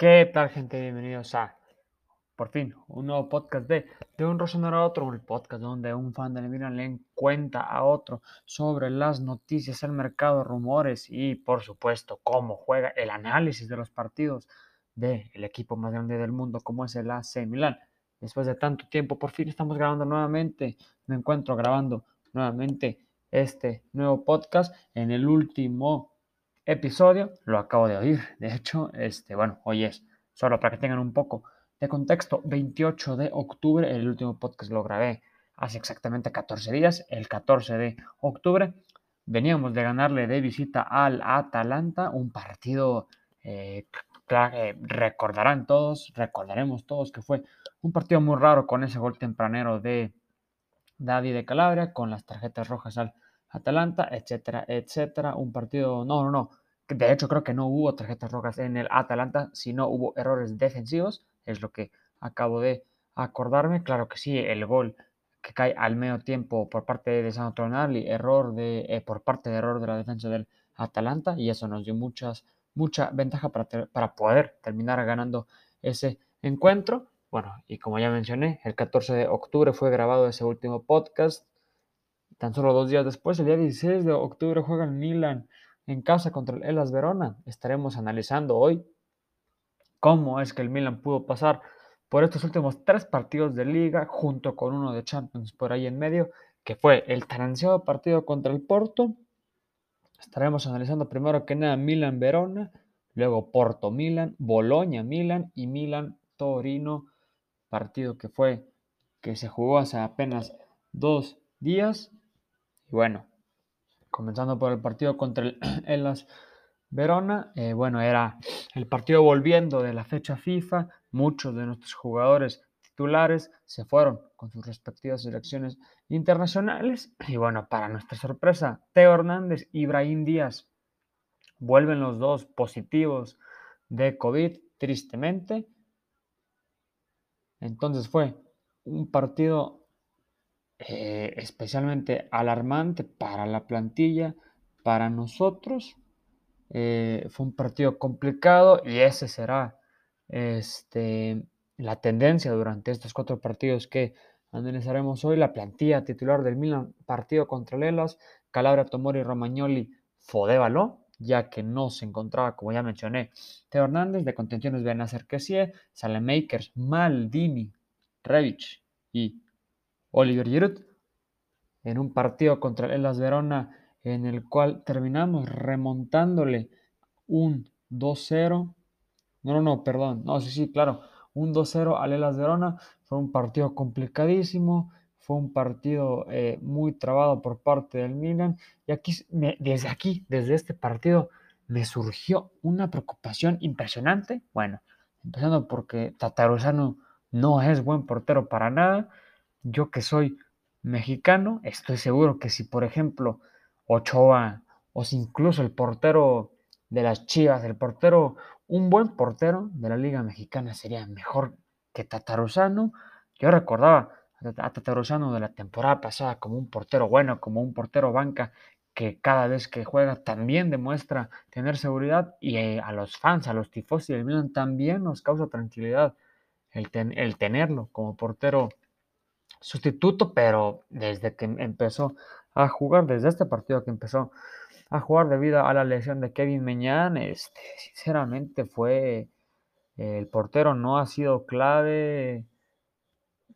¿Qué tal, gente? Bienvenidos a, por fin, un nuevo podcast de De un Rosonero a otro, el podcast donde un fan de Milan le cuenta a otro sobre las noticias, el mercado, rumores y, por supuesto, cómo juega el análisis de los partidos del equipo más grande del mundo, como es el AC Milan. Después de tanto tiempo, por fin estamos grabando nuevamente. Me encuentro grabando nuevamente este nuevo podcast en el último episodio, lo acabo de oír, de hecho, este, bueno, hoy es, solo para que tengan un poco de contexto, 28 de octubre, el último podcast lo grabé hace exactamente 14 días, el 14 de octubre, veníamos de ganarle de visita al Atalanta, un partido eh, que recordarán todos, recordaremos todos que fue un partido muy raro con ese gol tempranero de David de Calabria, con las tarjetas rojas al Atalanta, etcétera, etcétera. Un partido, no, no, no, de hecho, creo que no hubo tarjetas rojas en el Atalanta, sino hubo errores defensivos, es lo que acabo de acordarme. Claro que sí, el gol que cae al medio tiempo por parte de San Tonali, error de, eh, por parte de error de la defensa del Atalanta, y eso nos dio muchas, mucha ventaja para, para poder terminar ganando ese encuentro. Bueno, y como ya mencioné, el 14 de octubre fue grabado ese último podcast. Tan solo dos días después, el día 16 de octubre, juega el Milan en casa contra el Elas Verona. Estaremos analizando hoy cómo es que el Milan pudo pasar por estos últimos tres partidos de liga junto con uno de Champions por ahí en medio, que fue el tan ansiado partido contra el Porto. Estaremos analizando primero que nada Milan Verona, luego Porto Milan, Boloña Milan y Milan Torino, partido que fue que se jugó hace apenas dos días. Y bueno, comenzando por el partido contra el Verona, eh, bueno, era el partido volviendo de la fecha FIFA, muchos de nuestros jugadores titulares se fueron con sus respectivas selecciones internacionales y bueno, para nuestra sorpresa, Teo Hernández y Ibrahim Díaz vuelven los dos positivos de COVID, tristemente. Entonces fue un partido eh, especialmente alarmante para la plantilla, para nosotros. Eh, fue un partido complicado y ese será este, la tendencia durante estos cuatro partidos que analizaremos hoy. La plantilla titular del Milan, partido contra Lelas, Calabria, Tomori, Romagnoli, Fodévalo, ya que no se encontraba, como ya mencioné, Teo Hernández, de contenciones Benacer Kessie, Salemakers, Maldini, Revich y Oliver Giroud en un partido contra el Elas Verona en el cual terminamos remontándole un 2-0. No, no, no, perdón. No, sí, sí, claro. Un 2-0 al Elas Verona. Fue un partido complicadísimo. Fue un partido eh, muy trabado por parte del Milan. Y aquí, desde aquí, desde este partido, me surgió una preocupación impresionante. Bueno, empezando porque Tataruzano no es buen portero para nada. Yo que soy mexicano, estoy seguro que si, por ejemplo, Ochoa o incluso el portero de las Chivas, el portero, un buen portero de la Liga Mexicana sería mejor que Tataruzano. Yo recordaba a Tataruzano de la temporada pasada como un portero bueno, como un portero banca que cada vez que juega también demuestra tener seguridad y eh, a los fans, a los tifosi del Milan también nos causa tranquilidad el tenerlo como portero sustituto, pero desde que empezó a jugar, desde este partido que empezó a jugar debido a la lesión de Kevin Meñán, este, sinceramente fue el portero no ha sido clave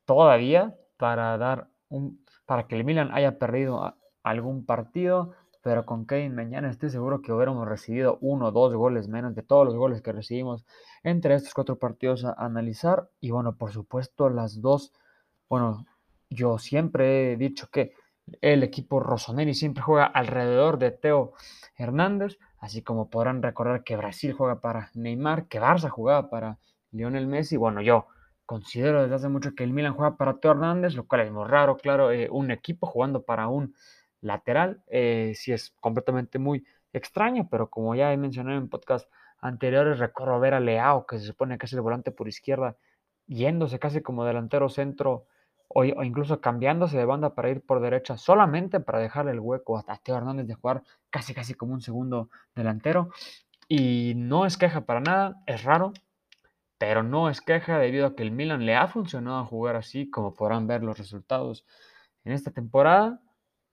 todavía para dar un para que el Milan haya perdido algún partido, pero con Kevin Meñán estoy seguro que hubiéramos recibido uno o dos goles menos de todos los goles que recibimos entre estos cuatro partidos a analizar. Y bueno, por supuesto las dos, bueno, yo siempre he dicho que el equipo Rossoneri siempre juega alrededor de Teo Hernández, así como podrán recordar que Brasil juega para Neymar, que Barça jugaba para Lionel Messi. Bueno, yo considero desde hace mucho que el Milan juega para Teo Hernández, lo cual es muy raro, claro, eh, un equipo jugando para un lateral, eh, sí es completamente muy extraño, pero como ya he mencionado en podcast anteriores, recuerdo ver a Leao, que se supone que es el volante por izquierda, yéndose casi como delantero centro o, incluso cambiándose de banda para ir por derecha solamente para dejarle el hueco a Teo Hernández de jugar casi casi como un segundo delantero. Y no es queja para nada, es raro, pero no es queja debido a que el Milan le ha funcionado jugar así, como podrán ver los resultados en esta temporada.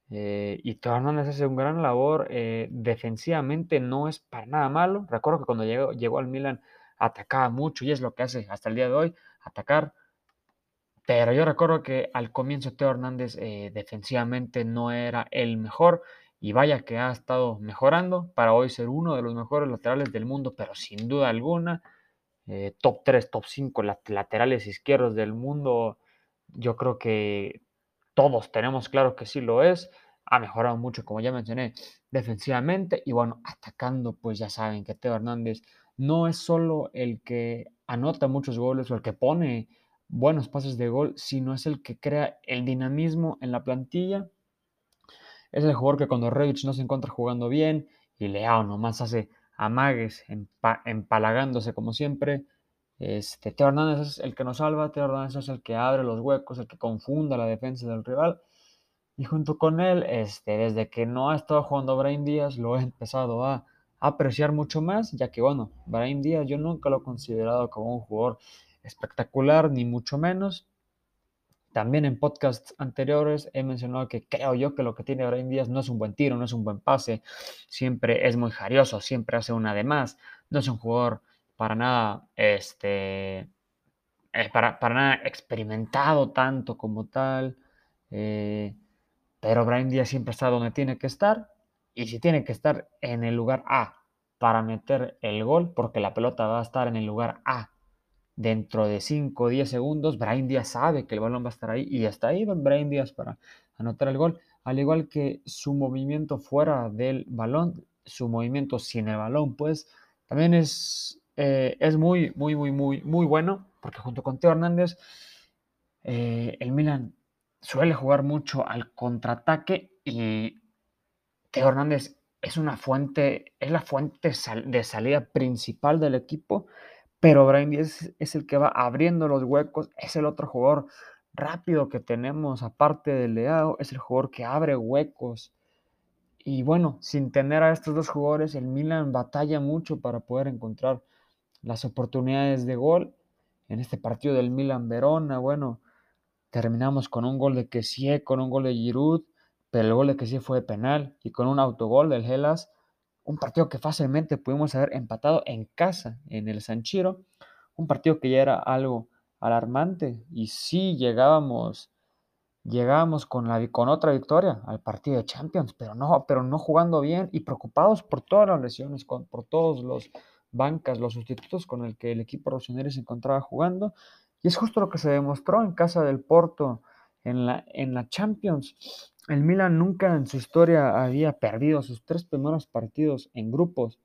Eh, y Teo Hernández hace un gran labor. Eh, defensivamente no es para nada malo. Recuerdo que cuando llegó, llegó al Milan atacaba mucho y es lo que hace hasta el día de hoy, atacar. Pero yo recuerdo que al comienzo Teo Hernández eh, defensivamente no era el mejor y vaya que ha estado mejorando para hoy ser uno de los mejores laterales del mundo, pero sin duda alguna, eh, top 3, top 5 laterales izquierdos del mundo, yo creo que todos tenemos claro que sí lo es, ha mejorado mucho, como ya mencioné, defensivamente y bueno, atacando, pues ya saben que Teo Hernández no es solo el que anota muchos goles o el que pone buenos pases de gol, sino es el que crea el dinamismo en la plantilla es el jugador que cuando Revich no se encuentra jugando bien y Leao nomás hace amagues, empalagándose como siempre. Este, Teo Hernández es el que nos salva, Teo Hernández es el que abre los huecos, el que confunda la defensa del rival. Y junto con él, este, desde que no ha estado jugando Brian Díaz, lo he empezado a apreciar mucho más, ya que bueno, Brian Díaz yo nunca lo he considerado como un jugador espectacular, ni mucho menos, también en podcasts anteriores he mencionado que creo yo que lo que tiene Brian Díaz no es un buen tiro, no es un buen pase, siempre es muy jarioso, siempre hace una de más, no es un jugador para nada, este, eh, para, nada experimentado tanto como tal, eh, pero Brian Díaz siempre está donde tiene que estar. Y si tiene que estar en el lugar A para meter el gol, porque la pelota va a estar en el lugar A dentro de 5 o 10 segundos, Brian Díaz sabe que el balón va a estar ahí y está ahí Brian Díaz para anotar el gol, al igual que su movimiento fuera del balón, su movimiento sin el balón, pues también es, eh, es muy, muy, muy, muy, muy bueno, porque junto con Teo Hernández, eh, el Milan suele jugar mucho al contraataque y Teo Hernández es una fuente, es la fuente de salida principal del equipo pero Brian Díaz es el que va abriendo los huecos, es el otro jugador rápido que tenemos, aparte de Leao, es el jugador que abre huecos. Y bueno, sin tener a estos dos jugadores, el Milan batalla mucho para poder encontrar las oportunidades de gol. En este partido del Milan-Verona, bueno, terminamos con un gol de Kessie, con un gol de Giroud, pero el gol de Kessie fue penal y con un autogol del Hellas un partido que fácilmente pudimos haber empatado en casa, en el Sanchiro, un partido que ya era algo alarmante y sí llegábamos llegábamos con, la, con otra victoria al partido de Champions, pero no, pero no jugando bien y preocupados por todas las lesiones, por todos los bancas, los sustitutos con el que el equipo rossoneri se encontraba jugando. Y es justo lo que se demostró en casa del Porto en la, en la Champions. El Milan nunca en su historia había perdido sus tres primeros partidos en grupos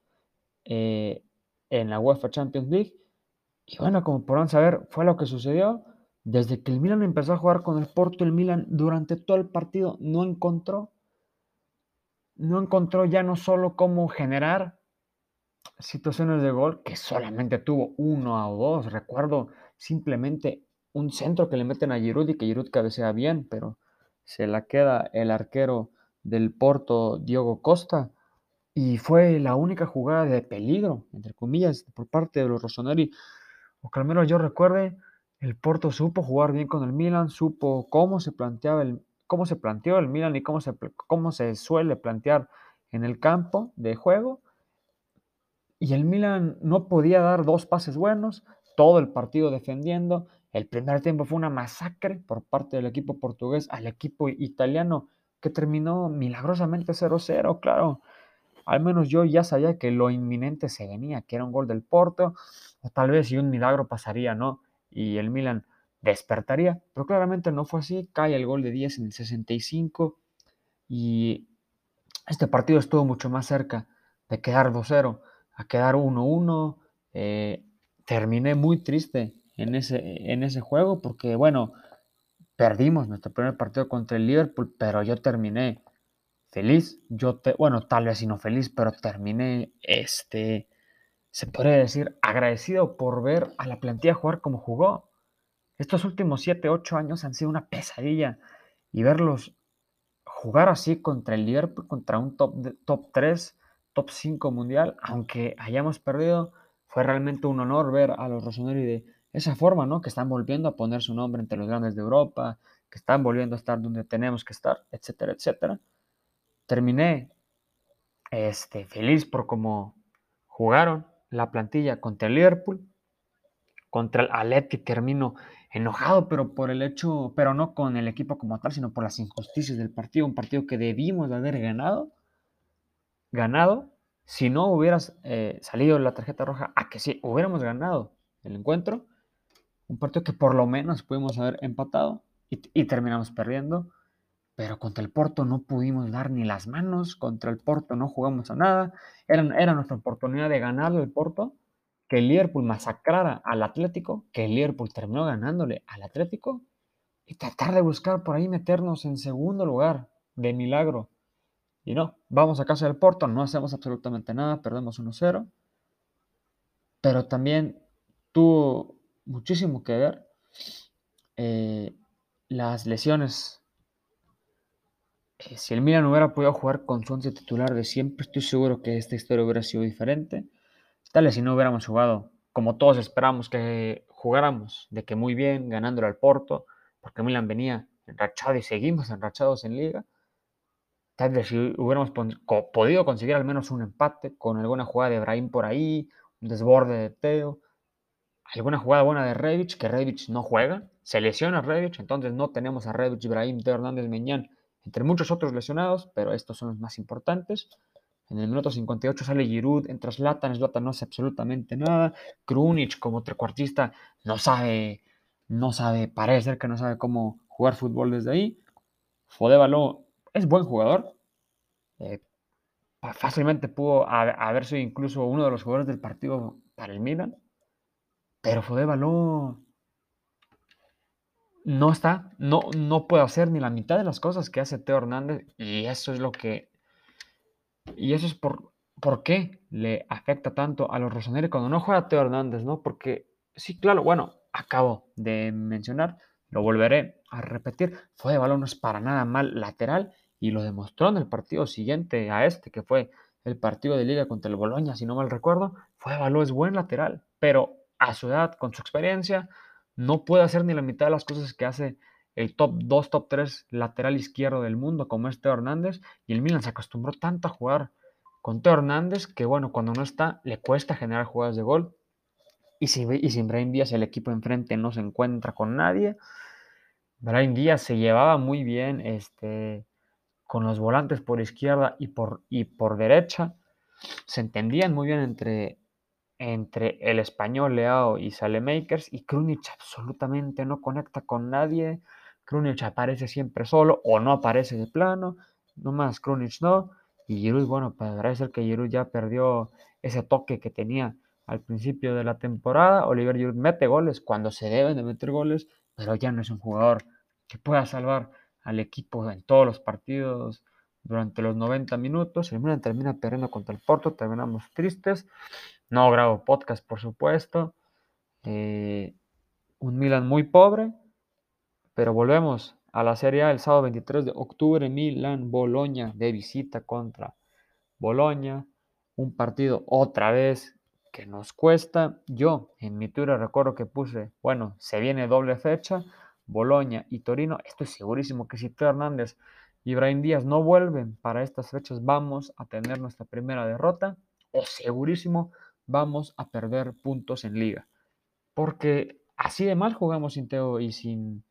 eh, en la UEFA Champions League. Y bueno, como podrán saber, fue lo que sucedió. Desde que el Milan empezó a jugar con el Porto, el Milan durante todo el partido no encontró, no encontró ya no solo cómo generar situaciones de gol, que solamente tuvo uno o dos. Recuerdo simplemente un centro que le meten a Giroud y que Giroud cabecea bien, pero se la queda el arquero del Porto, Diogo Costa, y fue la única jugada de peligro, entre comillas, por parte de los Rossoneri. O que yo recuerde, el Porto supo jugar bien con el Milan, supo cómo se planteaba el, cómo se planteó el Milan y cómo se, cómo se suele plantear en el campo de juego. Y el Milan no podía dar dos pases buenos, todo el partido defendiendo, el primer tiempo fue una masacre por parte del equipo portugués al equipo italiano que terminó milagrosamente 0-0, claro. Al menos yo ya sabía que lo inminente se venía, que era un gol del Porto, o tal vez si un milagro pasaría, ¿no? Y el Milan despertaría, pero claramente no fue así, cae el gol de 10 en el 65 y este partido estuvo mucho más cerca de quedar 2-0 a quedar 1-1. Eh, terminé muy triste en ese, en ese juego porque, bueno, perdimos nuestro primer partido contra el Liverpool, pero yo terminé feliz. Yo, te, bueno, tal vez no feliz, pero terminé, este, se podría decir, agradecido por ver a la plantilla jugar como jugó. Estos últimos 7, 8 años han sido una pesadilla y verlos jugar así contra el Liverpool, contra un top, top 3, top 5 mundial, aunque hayamos perdido, fue realmente un honor ver a los Rossoneri de esa forma, ¿no? Que están volviendo a poner su nombre entre los grandes de Europa, que están volviendo a estar donde tenemos que estar, etcétera, etcétera. Terminé este, feliz por cómo jugaron la plantilla contra el Liverpool, contra el Athletic termino enojado, pero por el hecho, pero no con el equipo como tal, sino por las injusticias del partido, un partido que debimos de haber ganado, ganado, si no hubieras eh, salido la tarjeta roja, a que sí, hubiéramos ganado el encuentro, un partido que por lo menos pudimos haber empatado y, terminamos perdiendo. Pero contra el Porto no pudimos dar ni las manos. Contra el Porto no jugamos a nada. Era, era nuestra oportunidad de ganar el Porto. Que el Liverpool masacrara al Atlético. Que el Liverpool terminó ganándole al Atlético. Y tratar de buscar por ahí meternos en segundo lugar. De milagro. Y no, vamos a casa del Porto. No hacemos absolutamente nada. Perdemos 1-0. Pero también tuvo muchísimo que ver eh, las lesiones. Eh, si el Milan hubiera podido jugar con su once titular de siempre, estoy seguro que esta historia hubiera sido diferente. Tal vez si no hubiéramos jugado como todos esperamos que jugáramos, de que muy bien, ganándole al Porto, porque Milan venía enrachado y seguimos enrachados en liga. Tal vez si hubiéramos podido conseguir al menos un empate con alguna jugada de Brahim por ahí, un desborde de Teo, alguna jugada buena de Revich, que Revich no juega, se lesiona Revich, entonces no tenemos a Revich, Ibrahim, Teo Hernández, Meñán, entre muchos otros lesionados, pero estos son los más importantes. En el minuto 58 sale Giroud, entra Zlatan, Zlatan no hace absolutamente nada. Krunic como trecuartista no sabe, no sabe, parece ser que no sabe cómo jugar fútbol desde ahí. Fodevalo es buen jugador. Eh, fácilmente pudo haber sido incluso uno de los jugadores del partido para el Milan. Pero Fodevalo no está, no, no puede hacer ni la mitad de las cosas que hace Teo Hernández y eso es lo que... Y eso es por, por qué le afecta tanto a los Rossoneri cuando no juega Teo Hernández, ¿no? Porque sí, claro, bueno, acabo de mencionar, lo volveré a repetir, fue de balón no es para nada mal lateral y lo demostró en el partido siguiente a este, que fue el partido de liga contra el Boloña, si no mal recuerdo, fue de balón es buen lateral, pero a su edad, con su experiencia, no puede hacer ni la mitad de las cosas que hace el top 2, top 3 lateral izquierdo del mundo, como es Teo Hernández, y el Milan se acostumbró tanto a jugar con Teo Hernández que, bueno, cuando no está, le cuesta generar jugadas de gol. Y, si, y sin Brian Díaz, el equipo enfrente no se encuentra con nadie. Brian Díaz se llevaba muy bien este, con los volantes por izquierda y por, y por derecha. Se entendían muy bien entre, entre el español Leao y Salemakers y Krunic absolutamente no conecta con nadie. Krunic aparece siempre solo o no aparece de plano. No más Krunic no. Y Giroud, bueno, parece ser que Giroud ya perdió ese toque que tenía al principio de la temporada. Oliver Giroud mete goles cuando se deben de meter goles, pero ya no es un jugador que pueda salvar al equipo en todos los partidos durante los 90 minutos. El Milan termina perdiendo contra el Porto, terminamos tristes. No grabo podcast, por supuesto. Eh, un Milan muy pobre. Pero volvemos a la Serie A el sábado 23 de octubre. Milan, Boloña de visita contra Boloña. Un partido otra vez que nos cuesta. Yo en mi Twitter recuerdo que puse, bueno, se viene doble fecha. Boloña y Torino. Estoy segurísimo que si Teo Hernández y Brian Díaz no vuelven para estas fechas, vamos a tener nuestra primera derrota. O segurísimo vamos a perder puntos en liga. Porque así de mal jugamos sin Teo y sin,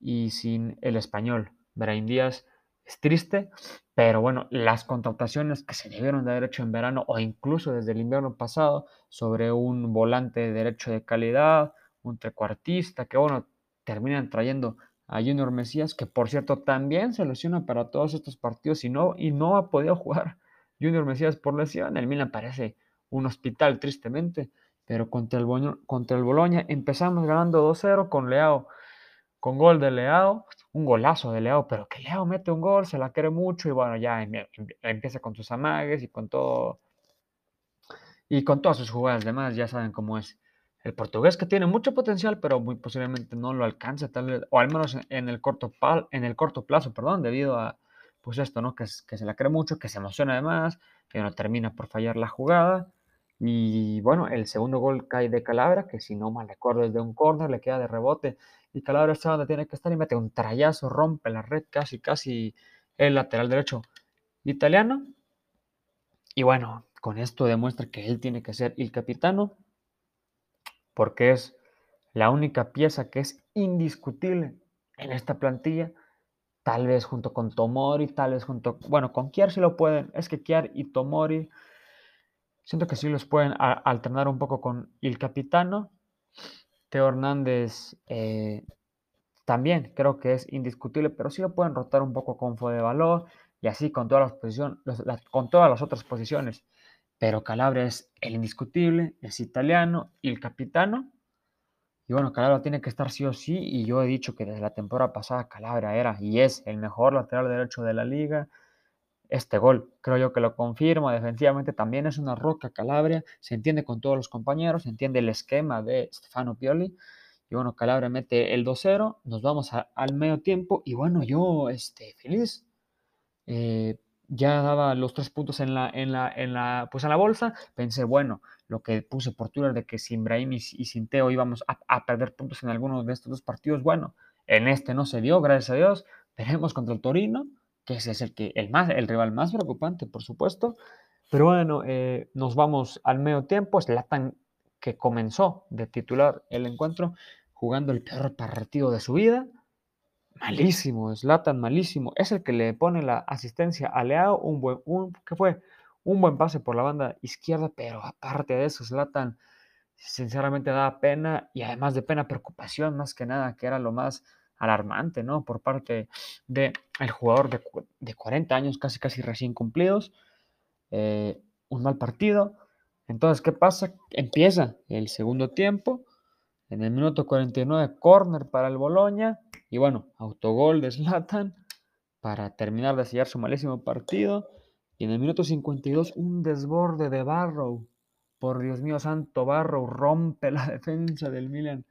y sin el español. Brain Díaz es triste, pero bueno, las contrataciones que se debieron de haber hecho en verano o incluso desde el invierno pasado sobre un volante de derecho de calidad, un trecuartista, que bueno, terminan trayendo a Junior Mesías, que por cierto también se lesiona para todos estos partidos y no, y no ha podido jugar Junior Mesías por lesión. El Milan parece un hospital, tristemente. Pero contra el, contra el Boloña empezamos ganando 2-0 con Leao, con gol de Leao, un golazo de Leao, pero que Leao mete un gol, se la quiere mucho y bueno, ya em, em, empieza con sus amagues y con todo. Y con todas sus jugadas demás, ya saben cómo es. El portugués que tiene mucho potencial, pero muy posiblemente no lo alcance, tal vez, o al menos en el corto, en el corto plazo, perdón, debido a, pues esto, ¿no? Que, que se la cree mucho, que se emociona además, que no termina por fallar la jugada Y bueno, el segundo gol cae de Calabria, que si no mal recuerdo es de un córner, le queda de rebote. Y Calabria está donde tiene que estar y mete un trayazo, rompe la red casi, casi el lateral derecho italiano. Y bueno, con esto demuestra que él tiene que ser el capitano, porque es la única pieza que es indiscutible en esta plantilla. Tal vez junto con Tomori, tal vez junto, bueno, con Kiar sí lo pueden. Es que Kiar y Tomori Siento que sí los pueden alternar un poco con el capitano. Teo Hernández eh, también creo que es indiscutible, pero sí lo pueden rotar un poco con Fode Valor y así con todas las posiciones, con todas las otras posiciones. Pero Calabria es el indiscutible, es italiano y el capitano. Y bueno, Calabria tiene que estar sí o sí. Y yo he dicho que desde la temporada pasada Calabria era y es el mejor lateral derecho de la liga este gol. Creo yo que lo confirmo. Defensivamente también es una roca Calabria. Se entiende con todos los compañeros, se entiende el esquema de Stefano Pioli. Y bueno, Calabria mete el 2-0. Nos vamos al medio tiempo. Y bueno, yo este, feliz. Eh, ya daba los tres puntos en la, en la, en la, pues en la bolsa. Pensé, bueno, lo que puse por Twitter de que sin Brahim y, sin Teo íbamos a, perder puntos en alguno de estos dos partidos. Bueno, en este no se dio, gracias a Dios. Veremos contra el Torino que ese es el, que, el, más, el rival más preocupante, por supuesto. Pero bueno, eh, nos vamos al medio tiempo. Slatan que comenzó de titular el encuentro jugando el peor partido de su vida. Malísimo, Slatan malísimo. Es el que le pone la asistencia a Leao, un buen, un, ¿qué fue? Un buen pase por la banda izquierda, pero aparte de eso, Slatan sinceramente da pena y además de pena, preocupación más que nada, que era lo más alarmante, ¿no? Por parte del el jugador de, de, 40 años, casi casi recién cumplidos. Eh, un mal partido. Entonces, ¿qué pasa? Empieza el segundo tiempo. En el minuto 49, corner para el Boloña. Y bueno, autogol de Slatan para terminar de sellar su malísimo partido. Y en el minuto 52, un desborde de Barrow. Por Dios mío santo, Barrow rompe la defensa del Milan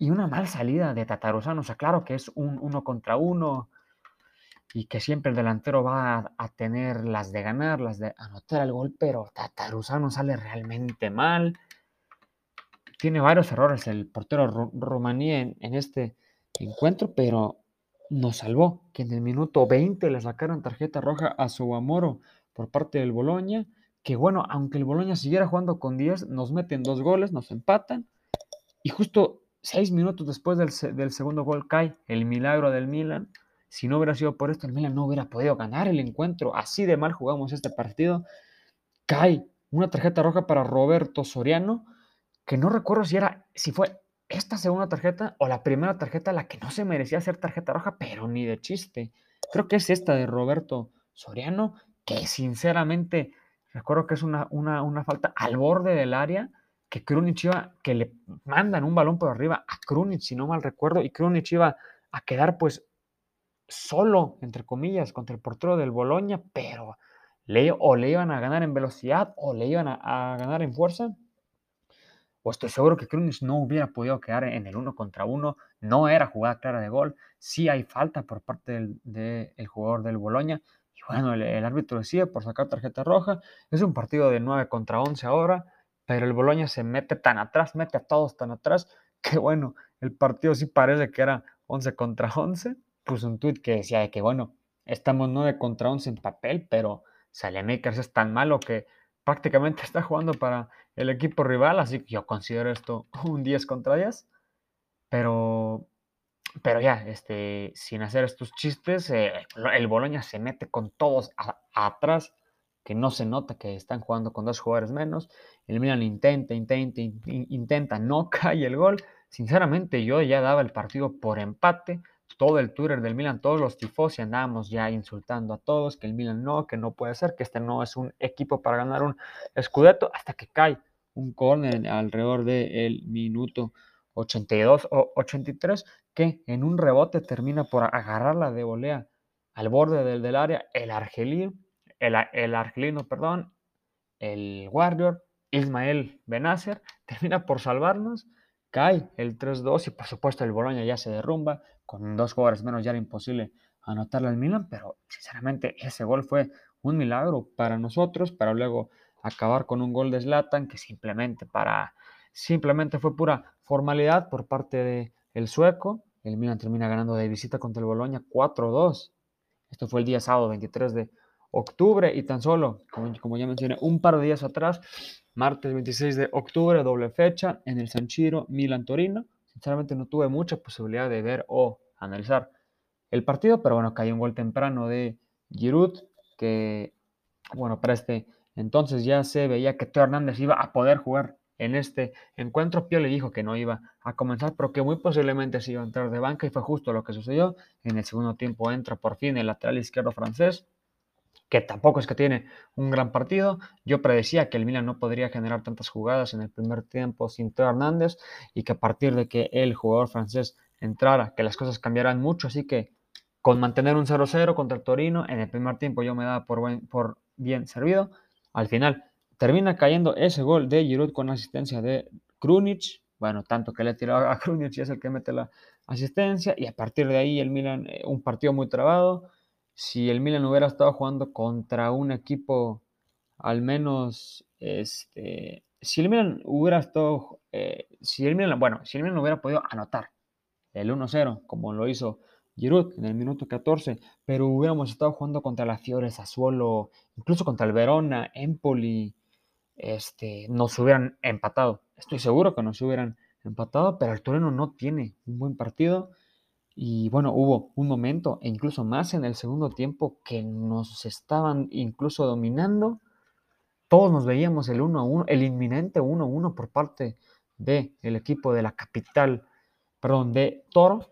y una mal salida de Tataruzano. O sea, claro que es un uno contra uno y que siempre el delantero va a, tener las de ganar, las de anotar el gol, pero Tataruzano sale realmente mal. Tiene varios errores el portero romaní en, este encuentro, pero nos salvó que en el minuto 20 le sacaron tarjeta roja a Suamoro por parte del Boloña, que bueno, aunque el Boloña siguiera jugando con 10, nos meten dos goles, nos empatan, y justo seis minutos después del, segundo gol cae el milagro del Milan. Si no hubiera sido por esto, el Milan no hubiera podido ganar el encuentro. Así de mal jugamos este partido. Cae una tarjeta roja para Roberto Soriano, que no recuerdo si era, si fue esta segunda tarjeta o la primera tarjeta la que no se merecía ser tarjeta roja, pero ni de chiste. Creo que es esta de Roberto Soriano, que sinceramente recuerdo que es una, una, una falta al borde del área que Krunic iba, que le mandan un balón por arriba a Krunic, si no mal recuerdo, y Krunic iba a quedar pues solo, entre comillas, contra el portero del Boloña, pero le, o le iban a ganar en velocidad o le iban a, ganar en fuerza. O estoy seguro que Krunic no hubiera podido quedar en el uno contra uno, no era jugada clara de gol, sí hay falta por parte del, jugador del Boloña, y bueno, el, árbitro decide por sacar tarjeta roja, es un partido de 9 contra 11 ahora, pero el Boloña se mete tan atrás, mete a todos tan atrás, que bueno, el partido sí parece que era 11 contra 11. Puso un tuit que decía de que bueno, estamos 9 contra 11 en papel, pero Salemakers es tan malo que prácticamente está jugando para el equipo rival, así que yo considero esto un 10 contra 10. Pero, pero ya, este, sin hacer estos chistes, eh, el Boloña se mete con todos atrás que no se nota que están jugando con dos jugadores menos. El Milan intenta, intenta, intenta, no cae el gol. Sinceramente, yo ya daba el partido por empate. Todo el Twitter del Milan, todos los tifosi andábamos ya insultando a todos, que el Milan no, que no puede ser, que este no es un equipo para ganar un Scudetto, hasta que cae un córner alrededor del minuto 82 o 83, que en un rebote termina por agarrarla de volea al borde del, del área el argelino el, argelino, perdón, el Warrior, Ismael Benacer, termina por salvarnos, cae el 3-2 y por supuesto el Boloña ya se derrumba, con dos jugadores menos ya era imposible anotarle al Milan, pero sinceramente ese gol fue un milagro para nosotros, para luego acabar con un gol de Zlatan que simplemente para simplemente fue pura formalidad por parte del el sueco. El Milan termina ganando de visita contra el Boloña 4-2. Esto fue el día sábado 23 de octubre y tan solo, como, ya mencioné, un par de días atrás, martes 26 de octubre, doble fecha en el San Chiro Milan-Torino. Sinceramente no tuve mucha posibilidad de ver o analizar el partido, pero bueno, cayó un gol temprano de Giroud, que bueno, para este entonces ya se veía que Teo Hernández iba a poder jugar en este encuentro. Pio le dijo que no iba a comenzar, pero que muy posiblemente se iba a entrar de banca y fue justo lo que sucedió. En el segundo tiempo entra por fin el lateral izquierdo francés, que tampoco es que tiene un gran partido. Yo predecía que el Milan no podría generar tantas jugadas en el primer tiempo sin Teo Hernández y que a partir de que el jugador francés entrara, que las cosas cambiaran mucho, así que con mantener un 0-0 contra el Torino, en el primer tiempo yo me daba por, bien servido. Al final termina cayendo ese gol de Giroud con asistencia de Krunic. Bueno, tanto que le tiró a Krunic y es el que mete la asistencia. Y a partir de ahí el Milan, eh, un partido muy trabado. Si el Milan hubiera estado jugando contra un equipo al menos, este, si el Milan hubiera estado, eh, si el Milan, bueno, si el Milan hubiera podido anotar el 1-0 como lo hizo Giroud en el minuto 14, pero hubiéramos estado jugando contra la Fiore, Sassuolo, incluso contra el Verona, Empoli, este, nos hubieran empatado. Estoy seguro que nos hubieran empatado, pero el Torino no tiene un buen partido. Y bueno, hubo un momento, e incluso más en el segundo tiempo, que nos estaban incluso dominando. Todos nos veíamos el 1-1, el inminente 1-1 por parte del equipo de la capital, perdón, de Toro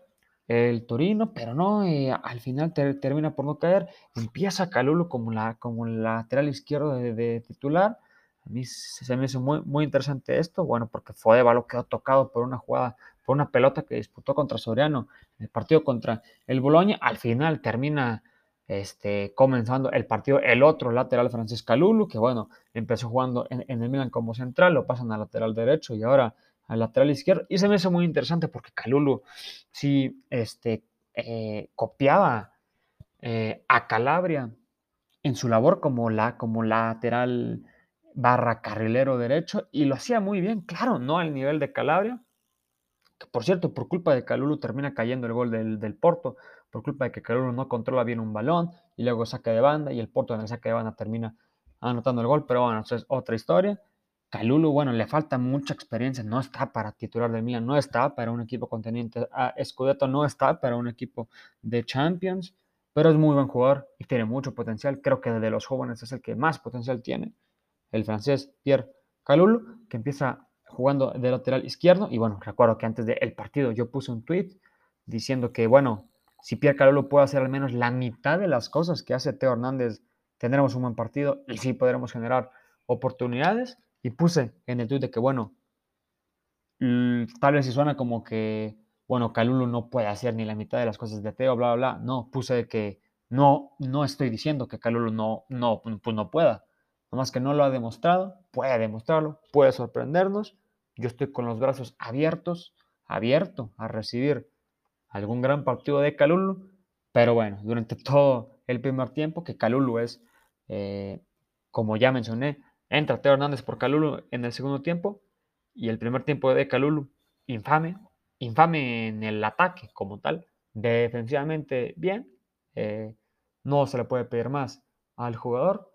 el Torino, pero no, eh, al final termina por no caer. Empieza Calulu como, la, como lateral izquierdo de, titular. A mí se me hizo muy, muy interesante esto, bueno, porque lo quedó tocado por una jugada, una pelota que disputó contra Soriano en el partido contra el Boloña. Al final termina este, comenzando el partido el otro lateral francés Calulu, que bueno, empezó jugando en, en el Milan como central, lo pasan al lateral derecho y ahora al lateral izquierdo. Y se me hizo muy interesante porque Calulu sí este, eh, copiaba eh, a Calabria en su labor como, la, como lateral barra carrilero derecho y lo hacía muy bien, claro, no al nivel de Calabria, que por cierto, por culpa de Calulu termina cayendo el gol del, del Porto, por culpa de que Calulu no controla bien un balón y luego saca de banda y el Porto en el saque de banda termina anotando el gol, pero bueno, eso es otra historia. Calulu, bueno, le falta mucha experiencia, no está para titular de Milan, no está para un equipo conteniente a Scudetto, no está para un equipo de Champions, pero es muy buen jugador y tiene mucho potencial. Creo que de los jóvenes es el que más potencial tiene, el francés Pierre Calulu, que empieza jugando de lateral izquierdo. Y bueno, recuerdo que antes del partido yo puse un tweet diciendo que, bueno, si Pierre Calulu puede hacer al menos la mitad de las cosas que hace Teo Hernández, tendremos un buen partido y sí podremos generar oportunidades. Y puse en el tweet de que, bueno, tal vez si suena como que, bueno, Calulu no puede hacer ni la mitad de las cosas de Teo, bla, bla, bla. No, puse que no, no estoy diciendo que Calulu no, no, pues no pueda. Nomás que no lo ha demostrado, puede demostrarlo, puede sorprendernos. Yo estoy con los brazos abiertos, abierto a recibir algún gran partido de Calulu. Pero bueno, durante todo el primer tiempo, que Calulu es, eh, como ya mencioné, Entra Teo Hernández por Calulu en el segundo tiempo y el primer tiempo de Calulu, infame, infame en el ataque como tal, defensivamente bien, eh, no se le puede pedir más al jugador,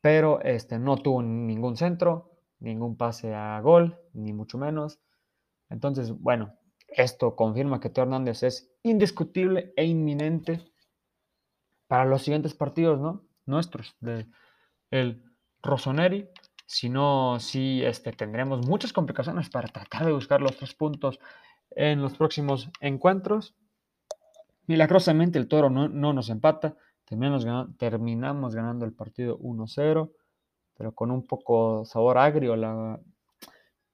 pero este, no tuvo ningún centro, ningún pase a gol, ni mucho menos. Entonces, bueno, esto confirma que Teo Hernández es indiscutible e inminente para los siguientes partidos, ¿no? Nuestros, de el Rossoneri, si no, sí este, tendremos muchas complicaciones para tratar de buscar los tres puntos en los próximos encuentros. Milagrosamente el toro no, nos empata, terminamos terminamos ganando el partido 1-0, pero con un poco sabor agrio. La...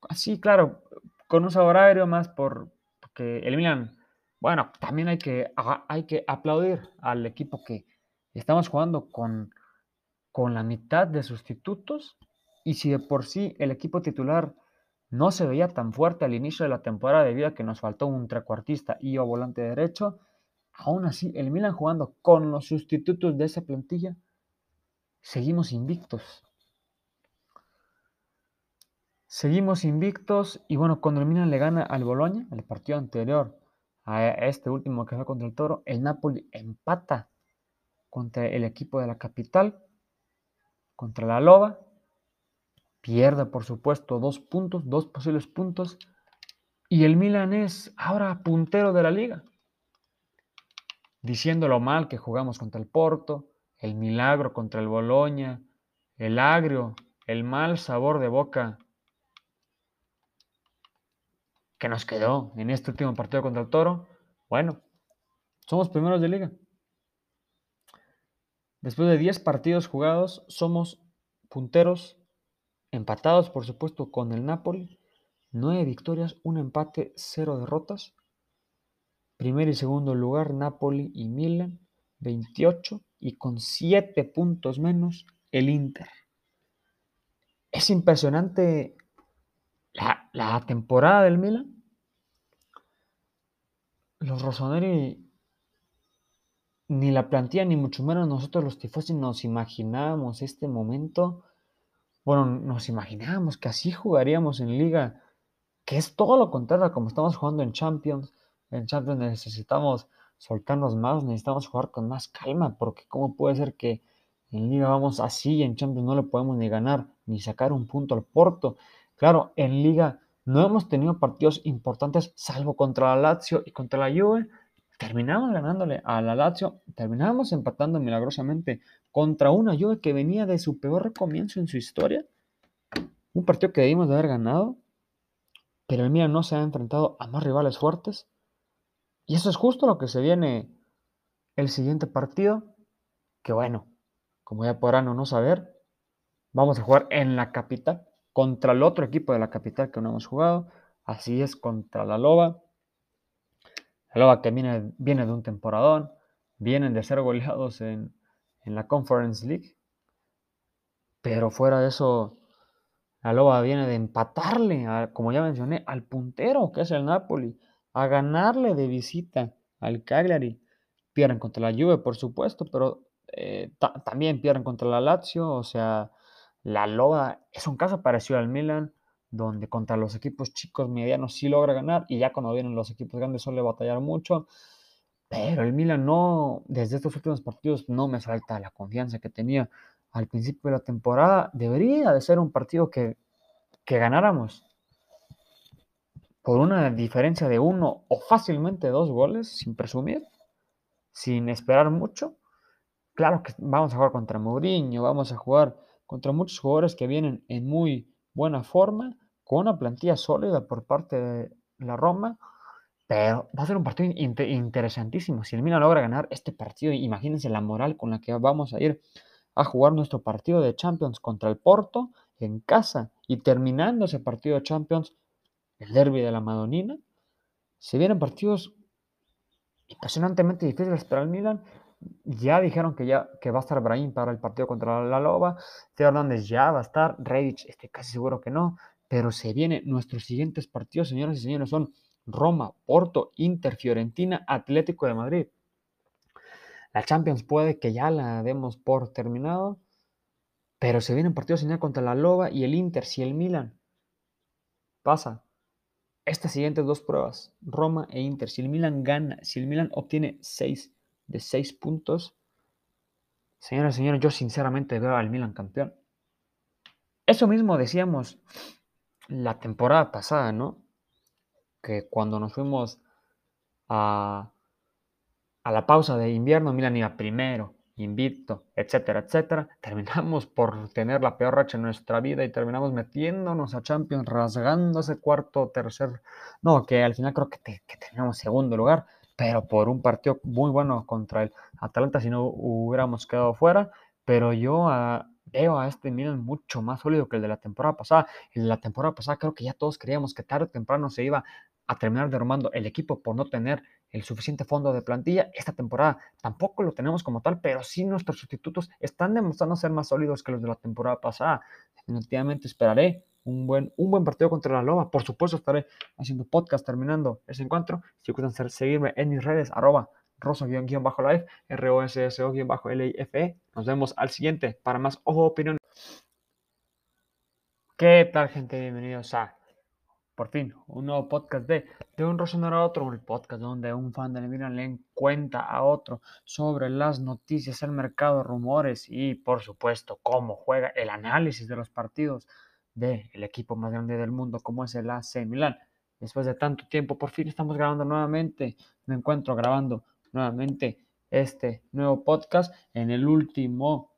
Así, claro, con un sabor agrio más por, porque eliminan. Bueno, también hay que, hay que aplaudir al equipo que estamos jugando con con la mitad de sustitutos y si de por sí el equipo titular no se veía tan fuerte al inicio de la temporada debido a que nos faltó un trecuartista y o volante derecho, aún así el Milan jugando con los sustitutos de esa plantilla, seguimos invictos. Seguimos invictos y bueno, cuando el Milan le gana al Boloña, el partido anterior a este último que fue contra el Toro, el Napoli empata contra el equipo de la capital, contra la Loba, pierde por supuesto dos puntos, dos posibles puntos, y el Milan es ahora puntero de la liga, diciendo lo mal que jugamos contra el Porto, el milagro contra el Boloña, el agrio, el mal sabor de boca que nos quedó en este último partido contra el Toro, bueno, somos primeros de liga. Después de 10 partidos jugados, somos punteros, empatados por supuesto con el Napoli, 9 victorias, un empate, 0 derrotas. Primer y segundo lugar, Napoli y Milan, 28 y con 7 puntos menos el Inter. Es impresionante la, temporada del Milan, los Rossoneri, ni la plantilla, ni mucho menos nosotros los tifosi nos imaginábamos este momento. Bueno, nos imaginábamos que así jugaríamos en liga, que es todo lo contrario como estamos jugando en Champions. En Champions necesitamos soltarnos más, necesitamos jugar con más calma, porque cómo puede ser que en liga vamos así y en Champions no le podemos ni ganar ni sacar un punto al Porto. Claro, en liga no hemos tenido partidos importantes salvo contra la Lazio y contra la Juve. Terminamos ganándole a la Lazio, terminamos empatando milagrosamente contra una Juve que venía de su peor comienzo en su historia. Un partido que debimos de haber ganado, pero el Milan no se ha enfrentado a más rivales fuertes. Y eso es justo lo que se viene el siguiente partido, que bueno, como ya podrán o no saber, vamos a jugar en la capital contra el otro equipo de la capital que no hemos jugado. Así es contra la Loba. La Loba que viene, viene de un temporadón. Vienen de ser goleados en, en la Conference League. Pero fuera de eso, la Loba viene de empatarle, como ya mencioné, al puntero que es el Napoli. A ganarle de visita al Cagliari. Pierden contra la Juve, por supuesto, pero eh, también pierden contra la Lazio. O sea, la Loba es un caso parecido al Milan, donde contra los equipos chicos medianos sí logra ganar y ya cuando vienen los equipos grandes suele batallar mucho. Pero el Milan no, desde estos últimos partidos no me salta la confianza que tenía al principio de la temporada. Debería de ser un partido que, que ganáramos por una diferencia de uno o fácilmente dos goles, sin presumir, sin esperar mucho. Claro que vamos a jugar contra Mourinho, vamos a jugar contra muchos jugadores que vienen en muy buena forma, con una plantilla sólida por parte de la Roma, pero va a ser un partido interesantísimo. Si el Milan logra ganar este partido, imagínense la moral con la que vamos a ir a jugar nuestro partido de Champions contra el Porto en casa y terminando ese partido de Champions, el derby de la Madonina. Se vienen partidos impresionantemente difíciles para el Milan ya dijeron que ya que va a estar Brahim para el partido contra la Loba. Teo Hernández ya va a estar. Redditch, estoy casi seguro que no. Pero se vienen nuestros siguientes partidos, señoras y señores, son Roma, Porto, Inter, Fiorentina, Atlético de Madrid. La Champions puede que ya la demos por terminado, pero se vienen partidos señor contra la Loba y el Inter. Si el Milan pasa estas siguientes dos pruebas, Roma e Inter, si el Milan gana, si el Milan obtiene seis de 6 puntos. Señoras y señores, yo sinceramente veo al Milan campeón. Eso mismo decíamos la temporada pasada, ¿no? Que cuando nos fuimos a, a la pausa de invierno, Milan iba primero, invicto, etcétera, etcétera. Terminamos por tener la peor racha en nuestra vida y terminamos metiéndonos a Champions, rasgando ese cuarto, tercer. No, que al final creo que, que teníamos segundo lugar pero por un partido muy bueno contra el Atalanta si no hubiéramos quedado fuera, pero yo ah, veo a este Milan mucho más sólido que el de la temporada pasada. De la temporada pasada creo que ya todos creíamos que tarde o temprano se iba a terminar derrumbando el equipo por no tener el suficiente fondo de plantilla. Esta temporada tampoco lo tenemos como tal, pero sí nuestros sustitutos están demostrando ser más sólidos que los de la temporada pasada. Definitivamente esperaré un buen, un buen partido contra la Loba. Por supuesto, estaré haciendo podcast terminando ese encuentro. Si gustan seguirme en mis redes, arroba rosso-live, R-O-S-S-O-L-I-F-E. Nos vemos al siguiente para más ojo opinión. ¿Qué tal, gente? Bienvenidos a, por fin, un nuevo podcast de De un Rosonero a otro, el podcast donde un fan del Milan le cuenta a otro sobre las noticias, el mercado, rumores y, por supuesto, cómo juega el análisis de los partidos del equipo más grande del mundo, como es el AC Milan. Después de tanto tiempo, por fin estamos grabando nuevamente. Me encuentro grabando nuevamente este nuevo podcast en el último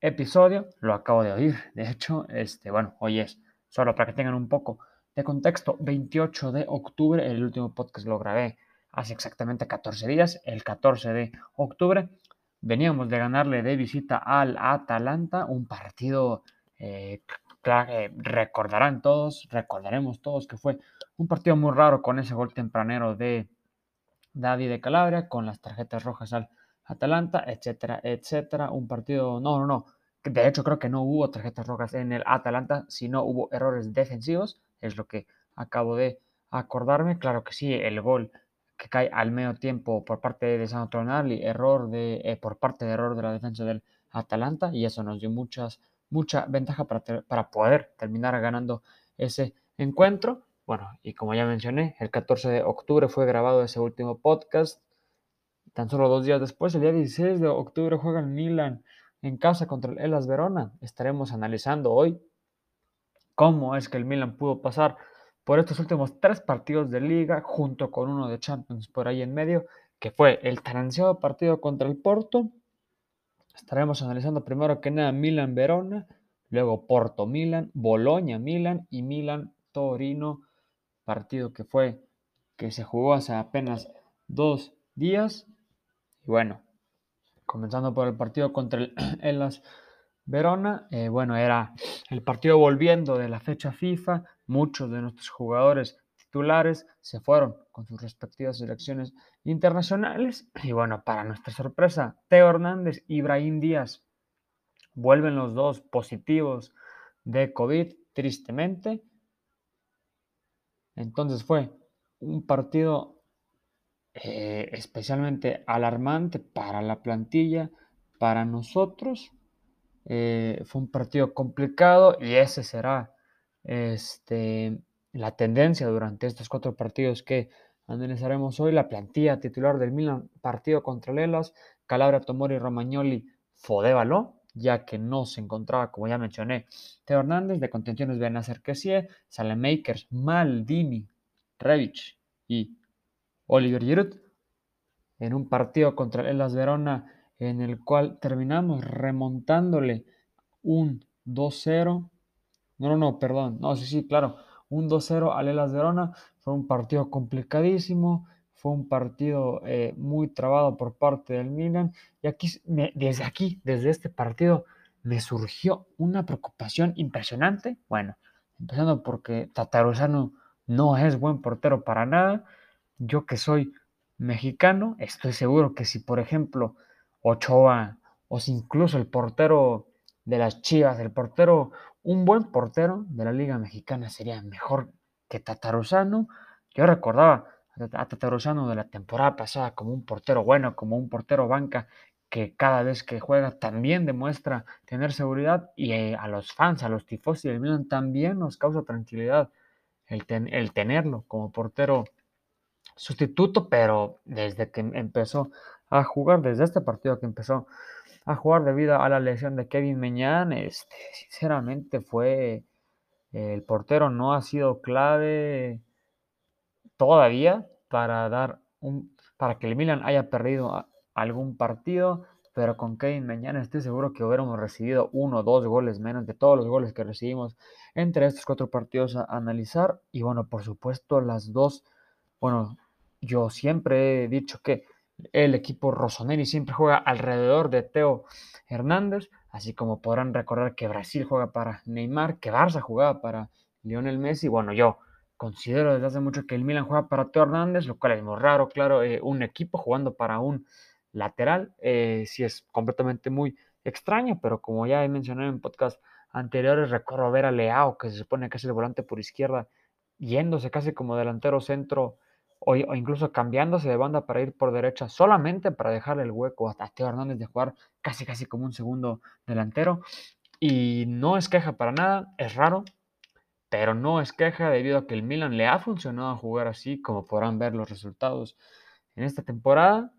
episodio, lo acabo de oír, de hecho, este, bueno, hoy es, solo para que tengan un poco de contexto, 28 de octubre, el último podcast lo grabé hace exactamente 14 días, el 14 de octubre, veníamos de ganarle de visita al Atalanta, un partido eh, eh, recordarán todos, recordaremos todos que fue un partido muy raro con ese gol tempranero de David de Calabria, con las tarjetas rojas al Atalanta, etcétera, etcétera. Un partido, no, no, no. De hecho, creo que no hubo tarjetas rojas en el Atalanta, sino hubo errores defensivos, es lo que acabo de acordarme. Claro que sí, el gol que cae al medio tiempo por parte de San Tonali, error de, eh, por parte de error de la defensa del Atalanta, y eso nos dio muchas, mucha ventaja para, para poder terminar ganando ese encuentro. Bueno, y como ya mencioné, el 14 de octubre fue grabado ese último podcast Tan solo dos días después, el día 16 de octubre, juega el Milan en casa contra el Elas Verona. Estaremos analizando hoy cómo es que el Milan pudo pasar por estos últimos tres partidos de liga, junto con uno de Champions por ahí en medio, que fue el tan ansiado partido contra el Porto. Estaremos analizando primero que nada Milan Verona, luego Porto Milan, Boloña Milan y Milan Torino, partido que fue que se jugó hace apenas dos días bueno, comenzando por el partido contra el Elas Verona, eh, bueno, era el partido volviendo de la fecha FIFA, muchos de nuestros jugadores titulares se fueron con sus respectivas selecciones internacionales y bueno, para nuestra sorpresa, Teo Hernández y Ibrahim Díaz vuelven los dos positivos de COVID, tristemente. Entonces fue un partido eh, especialmente alarmante para la plantilla, para nosotros. Eh, fue un partido complicado y ese será este, la tendencia durante estos cuatro partidos que analizaremos hoy. La plantilla titular del Milan, partido contra Lelas, Calabria, Tomori, Romagnoli, Fodévalo, ya que no se encontraba, como ya mencioné, Teo Hernández, de contenciones Benacer Kessie, Salemakers, Maldini, Revich y Oliver Giroud en un partido contra el Las Verona en el cual terminamos remontándole un 2-0. No, no, no, perdón. No, sí, sí, claro. Un 2-0 al Elas Verona. Fue un partido complicadísimo. Fue un partido eh, muy trabado por parte del Milan. Y aquí, desde aquí, desde este partido, me surgió una preocupación impresionante. Bueno, empezando porque Tataruzano no es buen portero para nada yo que soy mexicano, estoy seguro que si, por ejemplo, Ochoa o incluso el portero de las Chivas, el portero, un buen portero de la Liga Mexicana sería mejor que Tataruzano. Yo recordaba a Tataruzano de la temporada pasada como un portero bueno, como un portero banca que cada vez que juega también demuestra tener seguridad y eh, a los fans, a los tifosi del Milan también nos causa tranquilidad el tenerlo como portero sustituto, pero desde que empezó a jugar, desde este partido que empezó a jugar debido a la lesión de Kevin Meñán, este, sinceramente fue el portero no ha sido clave todavía para dar un para que el Milan haya perdido algún partido, pero con Kevin Meñán estoy seguro que hubiéramos recibido uno o dos goles menos de todos los goles que recibimos entre estos cuatro partidos a analizar. Y bueno, por supuesto las dos bueno, yo siempre he dicho que el equipo Rossoneri siempre juega alrededor de Teo Hernández, así como podrán recordar que Brasil juega para Neymar, que Barça jugaba para Lionel Messi. Bueno, yo considero desde hace mucho que el Milan juega para Teo Hernández, lo cual es muy raro, claro, eh, un equipo jugando para un lateral, eh, sí es completamente muy extraño, pero como ya he mencionado en podcast anteriores, recuerdo ver a Leao, que se supone que es el volante por izquierda, yéndose casi como delantero centro o, incluso cambiándose de banda para ir por derecha solamente para dejarle el hueco a Teo Hernández de jugar casi casi como un segundo delantero. Y no es queja para nada, es raro. pero no es queja debido a que el Milan le ha funcionado jugar así, como podrán ver los resultados en esta temporada.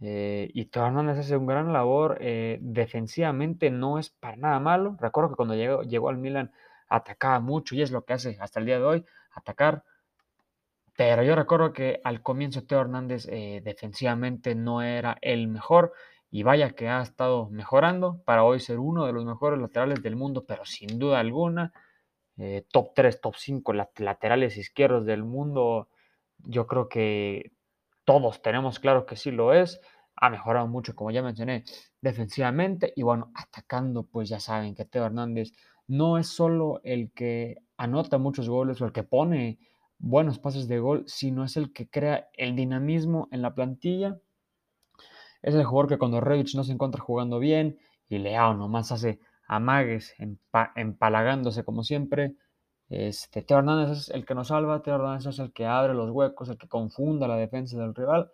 Eh, y Teo Hernández hace un gran labor. Eh, defensivamente no es para nada malo. Recuerdo que cuando llegó, llegó al Milan atacaba mucho y es lo que hace hasta el día de hoy, atacar. Pero yo recuerdo que al comienzo Teo Hernández eh, defensivamente no era el mejor y vaya que ha estado mejorando para hoy ser uno de los mejores laterales del mundo, pero sin duda alguna, top 3, top 5 laterales izquierdos del mundo, yo creo que todos tenemos claro que sí lo es. Ha mejorado mucho, como ya mencioné, defensivamente. Y bueno, atacando, pues ya saben que Teo Hernández no es solo el que anota muchos goles o el que pone buenos pases de gol, sino es el que crea el dinamismo en la plantilla. Es el jugador que cuando Revich no se encuentra jugando bien y Leao nomás hace amagues, empalagándose como siempre, este, Teo Hernández es el que nos salva, Teo Hernández es el que abre los huecos, el que confunda la defensa del rival.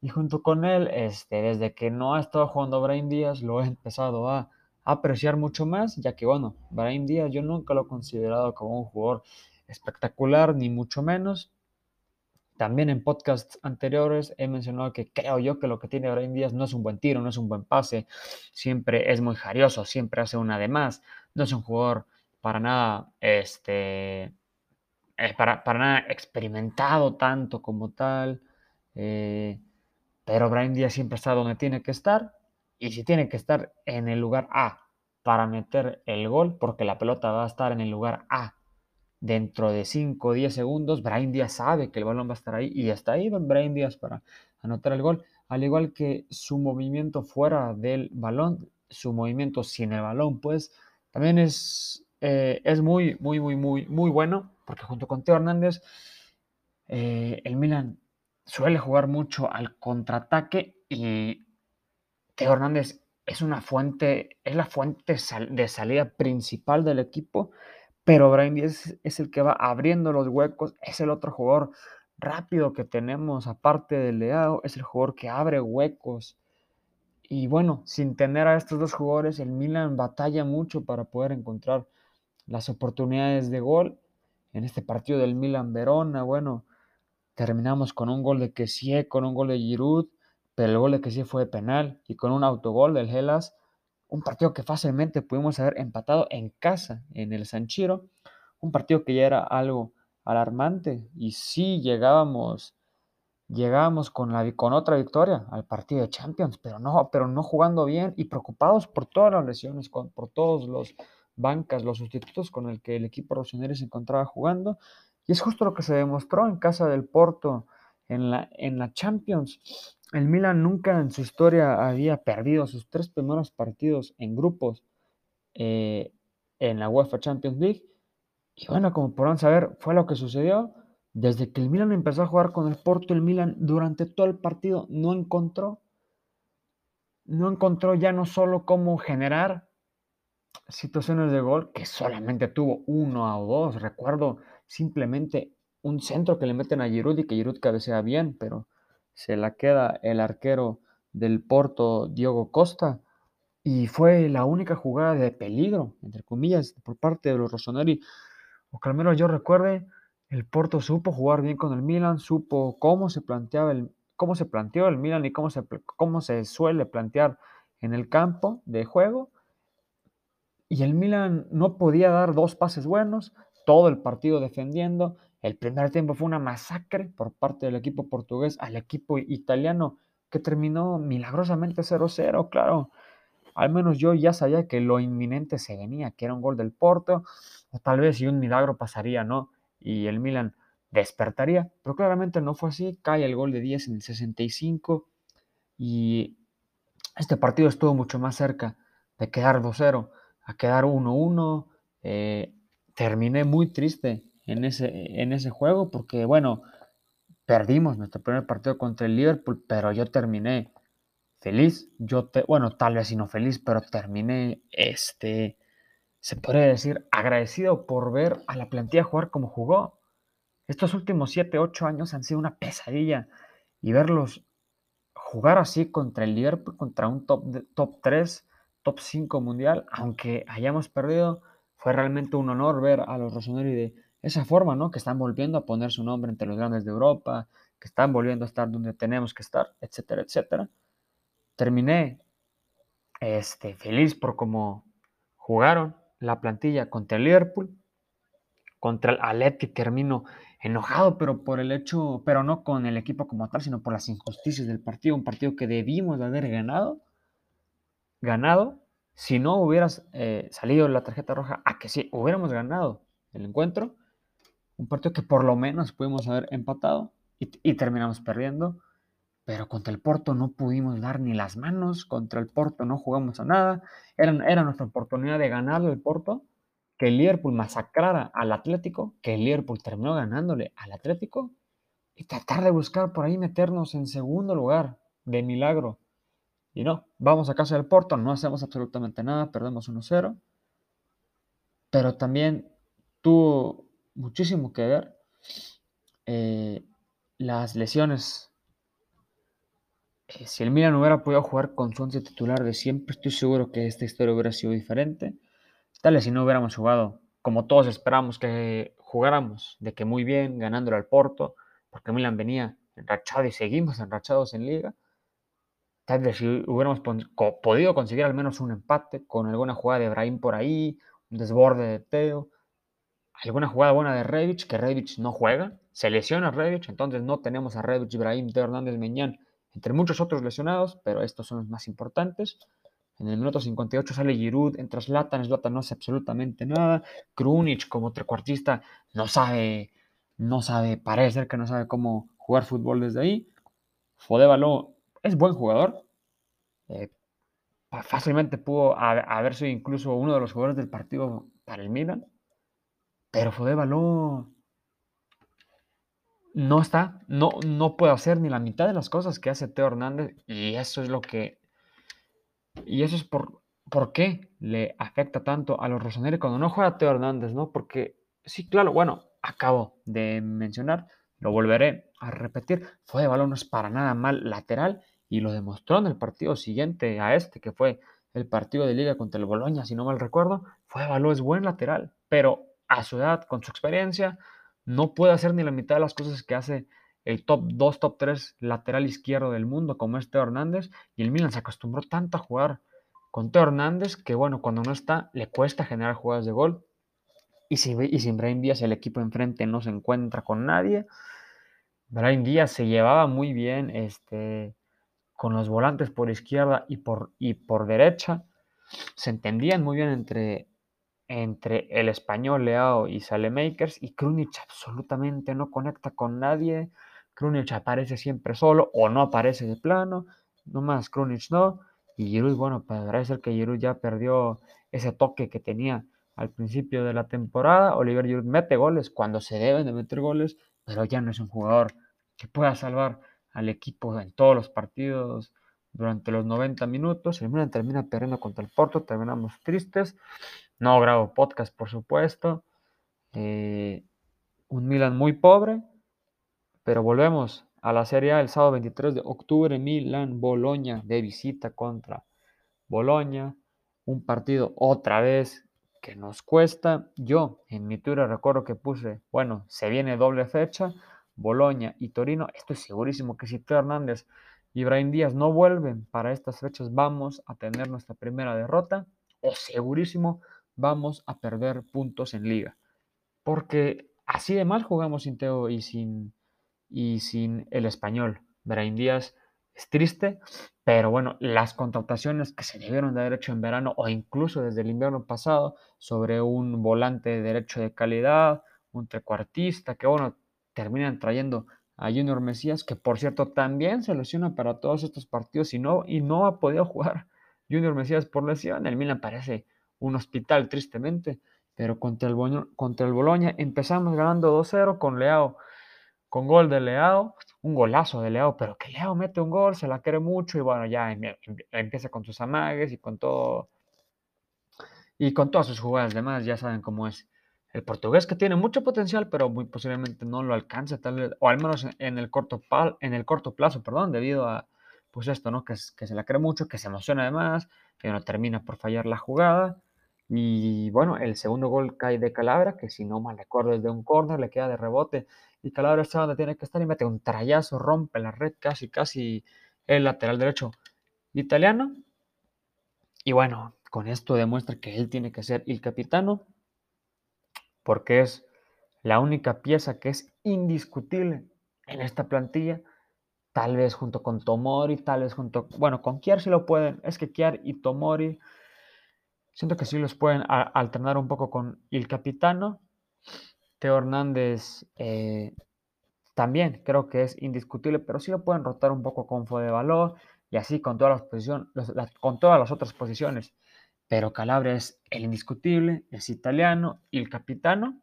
Y junto con él, este, desde que no ha estado jugando Brian Díaz, lo he empezado a apreciar mucho más, ya que, bueno, Brian Díaz yo nunca lo he considerado como un jugador espectacular, ni mucho menos. También en podcasts anteriores he mencionado que creo yo que lo que tiene Brian Díaz no es un buen tiro, no es un buen pase, siempre es muy jarioso, siempre hace una de más, no es un jugador para nada, este, eh, para, para, nada experimentado tanto como tal. Eh, pero Brian Díaz siempre está donde tiene que estar. Y si tiene que estar en el lugar A para meter el gol, porque la pelota va a estar en el lugar A dentro de 5 o 10 segundos, Brian Díaz sabe que el balón va a estar ahí y está ahí Brian Díaz para anotar el gol. Al igual que su movimiento fuera del balón, su movimiento sin el balón, pues también es eh, es muy, muy, muy, muy, muy bueno, porque junto con Teo Hernández, eh, el Milan suele jugar mucho al contraataque y Teo Hernández es una fuente, es la fuente de salida principal del equipo, pero Brian Díaz es el que va abriendo los huecos, es el otro jugador rápido que tenemos, aparte de Leao, es el jugador que abre huecos. Y bueno, sin tener a estos dos jugadores, el Milan batalla mucho para poder encontrar las oportunidades de gol. En este partido del Milan Verona, bueno, terminamos con un gol de Kessie, con un gol de Giroud, pero el gol de Kessie fue de penal y con un autogol del Hellas, un partido que fácilmente pudimos haber empatado en casa, en el San un partido que ya era algo alarmante y sí llegábamos llegábamos con, la, con otra victoria al partido de Champions, pero no, pero no jugando bien y preocupados por todas las lesiones, por todos los bancas, los sustitutos con el que el equipo rossoneri se encontraba jugando. Y es justo lo que se demostró en casa del Porto en la, en la Champions. El Milan nunca en su historia había perdido sus tres primeros partidos en grupos eh, en la UEFA Champions League. Y bueno, como podrán saber, fue lo que sucedió. Desde que el Milan empezó a jugar con el Porto, el Milan durante todo el partido no encontró, no encontró ya no solo cómo generar situaciones de gol que solamente tuvo uno o dos. Recuerdo simplemente un centro que le meten a Giroud y que Giroud cabecea bien, pero se la queda el arquero del Porto, Diogo Costa, y fue la única jugada de peligro, entre comillas, por parte de los Rossoneri. O que al menos yo recuerde, el Porto supo jugar bien con el Milan, supo cómo se planteaba el, cómo se planteó el Milan y cómo se, cómo se suele plantear en el campo de juego y el Milan no podía dar dos pases buenos, todo el partido defendiendo. El primer tiempo fue una masacre por parte del equipo portugués al equipo italiano que terminó milagrosamente 0-0, claro. Al menos yo ya sabía que lo inminente se venía, que era un gol del Porto, o tal vez si un milagro pasaría, ¿no? Y el Milan despertaría, pero claramente no fue así, cae el gol de 10 en el 65 y este partido estuvo mucho más cerca de quedar 2-0 a quedar 1-1. Eh, terminé muy triste en ese, en ese juego porque, bueno, perdimos nuestro primer partido contra el Liverpool, pero yo terminé feliz. Yo, te, bueno, tal vez no feliz, pero terminé, este, se podría decir, agradecido por ver a la plantilla jugar como jugó. Estos últimos 7, 8 años han sido una pesadilla y verlos jugar así contra el Liverpool, contra un top, top 3 top 5 mundial, aunque hayamos perdido, fue realmente un honor ver a los Rossoneri de esa forma, ¿no? Que están volviendo a poner su nombre entre los grandes de Europa, que están volviendo a estar donde tenemos que estar, etcétera, etcétera. Terminé este, feliz por cómo jugaron la plantilla contra el Liverpool, contra el Athletic termino enojado, pero por el hecho, pero no con el equipo como tal, sino por las injusticias del partido, un partido que debimos de haber ganado, ganado, si no hubieras eh, salido la tarjeta roja, a que sí, hubiéramos ganado el encuentro, un partido que por lo menos pudimos haber empatado y, terminamos perdiendo, pero contra el Porto no pudimos dar ni las manos, contra el Porto no jugamos a nada, era, era nuestra oportunidad de ganar el Porto, que el Liverpool masacrara al Atlético, que el Liverpool terminó ganándole al Atlético, y tratar de buscar por ahí meternos en segundo lugar, de milagro. Y no, vamos a casa del Porto, no hacemos absolutamente nada, perdemos 1-0. Pero también tuvo muchísimo que ver eh, las lesiones. Eh, si el Milan hubiera podido jugar con su once titular de siempre, estoy seguro que esta historia hubiera sido diferente. Tal vez si no hubiéramos jugado como todos esperamos que jugáramos, de que muy bien, ganándole al Porto, porque Milan venía enrachado y seguimos enrachados en liga. Tal vez si hubiéramos podido conseguir al menos un empate con alguna jugada de Brahim por ahí, un desborde de Teo, alguna jugada buena de Rebic, que Rebic no juega, se lesiona Rebic, entonces no tenemos a Rebic, Brahim, Teo Hernández, Meñán, entre muchos otros lesionados, pero estos son los más importantes. En el minuto 58 sale Giroud, entra Zlatan, Zlatan no hace absolutamente nada. Krunic como trecuartista no sabe, no sabe, parece que no sabe cómo jugar fútbol desde ahí. Fodevalo es buen jugador. Eh, fácilmente pudo haber sido incluso uno de los jugadores del partido para el Milan. Pero Fodevalo no está, no, no puede hacer ni la mitad de las cosas que hace Teo Hernández. Y eso es lo que y eso es por, por qué le afecta tanto a los Rossoneri cuando no juega Teo Hernández, ¿no? Porque, sí, claro, bueno, acabo de mencionar, lo volveré a repetir, fue de balón no es para nada mal lateral y lo demostró en el partido siguiente a este, que fue el partido de liga contra el Boloña, si no mal recuerdo, fue de balón, es buen lateral, pero a su edad, con su experiencia, no puede hacer ni la mitad de las cosas que hace el top 2, top 3 lateral izquierdo del mundo, como es Teo Hernández, y el Milan se acostumbró tanto a jugar con Teo Hernández que, bueno, cuando no está, le cuesta generar jugadas de gol. Y, si, y sin Brian Díaz, el equipo enfrente no se encuentra con nadie. Brian Díaz se llevaba muy bien este, con los volantes por izquierda y por, y por derecha. Se entendían muy bien entre, entre el español Leao y Salemakers y Krunic absolutamente no conecta con nadie. Krunic aparece siempre solo o no aparece de plano, nomás Krunic no. Y Giroud, bueno, parece ser que Giroud ya perdió ese toque que tenía al principio de la temporada. Oliver Giroud mete goles cuando se deben de meter goles, pero ya no es un jugador que pueda salvar al equipo en todos los partidos durante los 90 minutos. El Milan termina perdiendo contra el Porto, terminamos tristes. No grabo podcast, por supuesto. Eh, un Milan muy pobre, pero volvemos a la Serie A el sábado 23 de octubre, Milan, Boloña de visita contra Boloña. Un partido otra vez que nos cuesta. Yo en mi Twitter recuerdo que puse, bueno, se viene doble fecha, Boloña y Torino. Estoy segurísimo que si Teo Hernández y Brian Díaz no vuelven para estas fechas, vamos a tener nuestra primera derrota. O segurísimo vamos a perder puntos en liga. Porque así de mal jugamos sin Teo y sin y sin el español. Brain Díaz es triste, pero bueno, las contrataciones que se debieron de haber hecho en verano o incluso desde el invierno pasado sobre un volante de derecho de calidad, un trecuartista, que bueno, terminan trayendo a Junior Mesías, que por cierto también se lesiona para todos estos partidos y no, y no ha podido jugar Junior Mesías por lesión. El Milan parece un hospital, tristemente, pero contra el, contra el Boloña empezamos ganando 2-0 con Leao con gol de Leao, un golazo de Leao, pero que Leao mete un gol, se la quiere mucho y bueno, ya em, em, empieza con sus amagues y con todo y con todas sus jugadas demás, ya saben cómo es el portugués que tiene mucho potencial, pero muy posiblemente no lo alcance tal vez, o al menos en el corto en el corto plazo, perdón, debido a pues esto, ¿no? Que, que se la cree mucho, que se emociona además, que no termina por fallar la jugada Y bueno, el segundo gol cae de Calabria, que si no mal recuerdo es de un córner, le queda de rebote. Y Calabria está donde tiene que estar y mete un trayazo, rompe la red casi, casi el lateral derecho italiano. Y bueno, con esto demuestra que él tiene que ser el capitano, porque es la única pieza que es indiscutible en esta plantilla. Tal vez junto con Tomori, tal vez junto, bueno, con Kiar sí lo pueden. Es que Kiar y Tomori Siento que sí los pueden alternar un poco con el capitano. Teo Hernández eh, también creo que es indiscutible, pero sí lo pueden rotar un poco con Fode Valor y así con todas las posiciones, con todas las otras posiciones. Pero Calabria es el indiscutible, es italiano el capitano.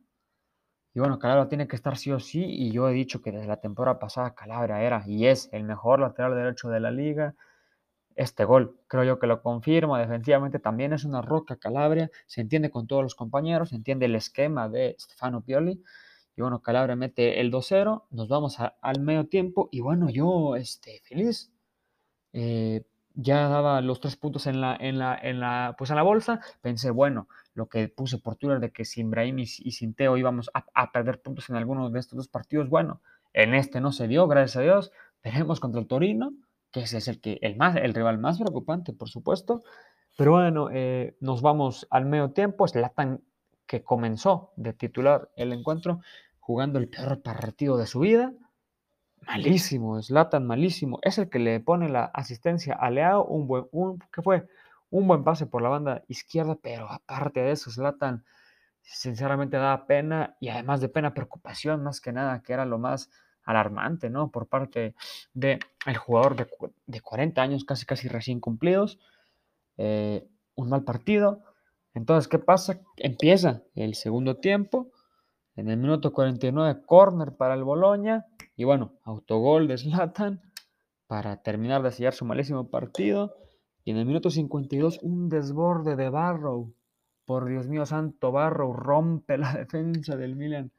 Y bueno, Calabria tiene que estar sí o sí. Y yo he dicho que desde la temporada pasada Calabria era y es el mejor lateral derecho de la liga este gol. Creo yo que lo confirma. Defensivamente también es una roca Calabria. Se entiende con todos los compañeros, se entiende el esquema de Stefano Pioli. Y bueno, Calabria mete el 2-0. Nos vamos al medio tiempo. Y bueno, yo este, feliz. Eh, ya daba los tres puntos en la, en la, en la, pues en la bolsa. Pensé, bueno, lo que puse por Twitter de que sin Brahim y, sin Teo íbamos a, a, perder puntos en algunos de estos dos partidos. Bueno, en este no se dio, gracias a Dios. Veremos contra el Torino que ese es el, que, el, más, el rival más preocupante, por supuesto. Pero bueno, eh, nos vamos al medio tiempo. Slatan que comenzó de titular el encuentro jugando el peor partido de su vida. Malísimo, Slatan malísimo. Es el que le pone la asistencia a Leao, un buen, un, ¿qué fue? Un buen pase por la banda izquierda, pero aparte de eso, Slatan sinceramente da pena y además de pena, preocupación más que nada, que era lo más alarmante, ¿no? Por parte del el jugador de, 40 años, casi casi recién cumplidos. Eh, un mal partido. Entonces, ¿qué pasa? Empieza el segundo tiempo. En el minuto 49, corner para el Boloña. Y bueno, autogol de Slatan para terminar de sellar su malísimo partido. Y en el minuto 52, un desborde de Barrow. Por Dios mío santo, Barrow rompe la defensa del Milan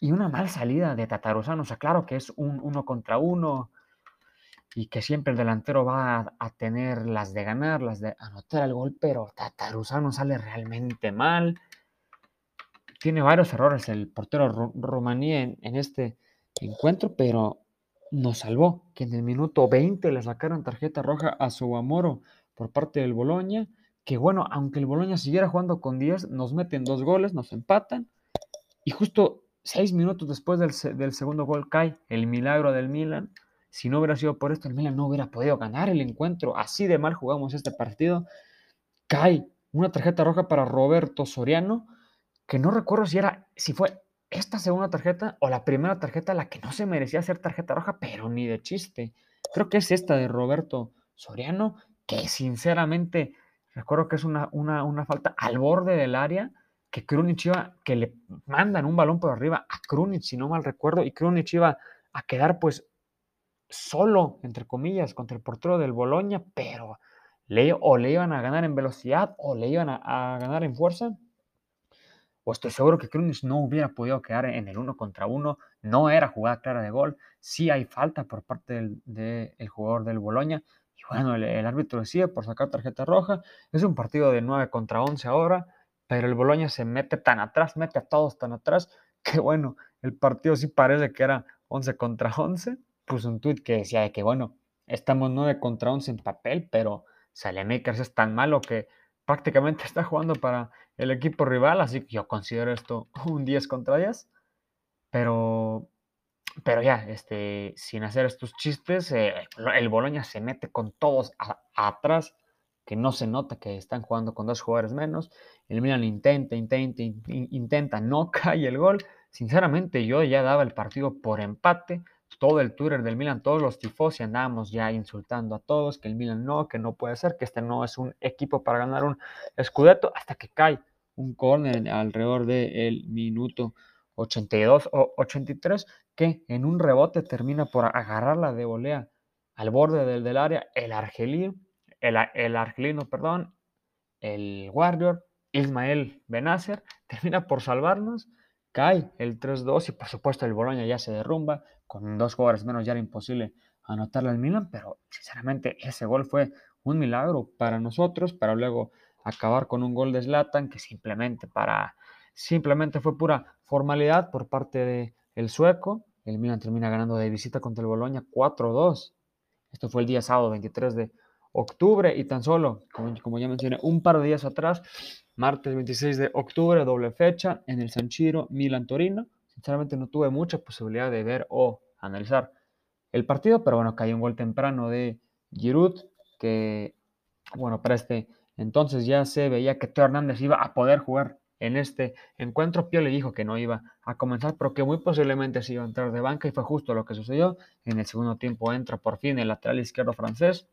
y una mal salida de Tataruzano. O sea, claro que es un uno contra uno y que siempre el delantero va a, tener las de ganar, las de anotar el gol, pero Tataruzano sale realmente mal. Tiene varios errores el portero romaní en, este encuentro, pero nos salvó que en el minuto 20 le sacaron tarjeta roja a Subamoro por parte del Boloña, que bueno, aunque el Boloña siguiera jugando con 10, nos meten dos goles, nos empatan, y justo seis minutos después del, segundo gol cae el milagro del Milan. Si no hubiera sido por esto, el Milan no hubiera podido ganar el encuentro. Así de mal jugamos este partido. Cae una tarjeta roja para Roberto Soriano, que no recuerdo si era, si fue esta segunda tarjeta o la primera tarjeta la que no se merecía ser tarjeta roja, pero ni de chiste. Creo que es esta de Roberto Soriano, que sinceramente recuerdo que es una, una, una falta al borde del área que Krunic iba, que le mandan un balón por arriba a Krunic, si no mal recuerdo, y Krunic iba a quedar pues solo, entre comillas, contra el portero del Boloña, pero le, o le iban a ganar en velocidad o le iban a, ganar en fuerza. O estoy seguro que Krunic no hubiera podido quedar en el uno contra uno, no era jugada clara de gol, sí hay falta por parte del, jugador del Boloña, y bueno, el, el árbitro decide por sacar tarjeta roja, es un partido de 9 contra 11 ahora, pero el Boloña se mete tan atrás, mete a todos tan atrás, que bueno, el partido sí parece que era 11 contra 11. Puso un tweet que decía de que bueno, estamos 9 contra 11 en papel, pero Salemakers es tan malo que prácticamente está jugando para el equipo rival, así que yo considero esto un 10 contra 10. Pero, pero ya, este, sin hacer estos chistes, eh, el Boloña se mete con todos atrás que no se nota que están jugando con dos jugadores menos. El Milan intenta, intenta, intenta, no cae el gol. Sinceramente, yo ya daba el partido por empate. Todo el Twitter del Milan, todos los tifos y andábamos ya insultando a todos que el Milan no, que no puede ser, que este no es un equipo para ganar un Scudetto, hasta que cae un córner alrededor del minuto 82 o 83, que en un rebote termina por agarrarla de volea al borde del, del área el argelino el, argelino, perdón, el Warrior, Ismael Benacer, termina por salvarnos, cae el 3-2 y por supuesto el Boloña ya se derrumba, con dos jugadores menos ya era imposible anotarle al Milan, pero sinceramente ese gol fue un milagro para nosotros, para luego acabar con un gol de Zlatan que simplemente para simplemente fue pura formalidad por parte de el sueco. El Milan termina ganando de visita contra el Boloña 4-2. Esto fue el día sábado 23 de octubre y tan solo, como, ya mencioné, un par de días atrás, martes 26 de octubre, doble fecha en el San Chiro Milan-Torino. Sinceramente no tuve mucha posibilidad de ver o analizar el partido, pero bueno, cayó un gol temprano de Giroud, que bueno, para este entonces ya se veía que Teo Hernández iba a poder jugar en este encuentro. Pio le dijo que no iba a comenzar, pero que muy posiblemente se iba a entrar de banca y fue justo lo que sucedió. En el segundo tiempo entra por fin el lateral izquierdo francés,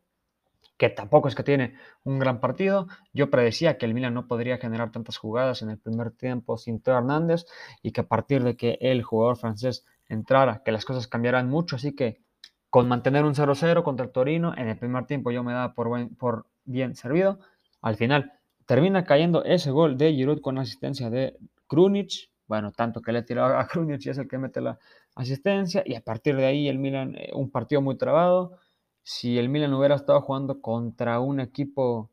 que tampoco es que tiene un gran partido. Yo predecía que el Milan no podría generar tantas jugadas en el primer tiempo sin Teo Hernández y que a partir de que el jugador francés entrara, que las cosas cambiaran mucho, así que con mantener un 0-0 contra el Torino, en el primer tiempo yo me daba por, por bien servido. Al final termina cayendo ese gol de Giroud con asistencia de Krunic. Bueno, tanto que le tiró a Krunic y es el que mete la asistencia. Y a partir de ahí el Milan, eh, un partido muy trabado si el Milan hubiera estado jugando contra un equipo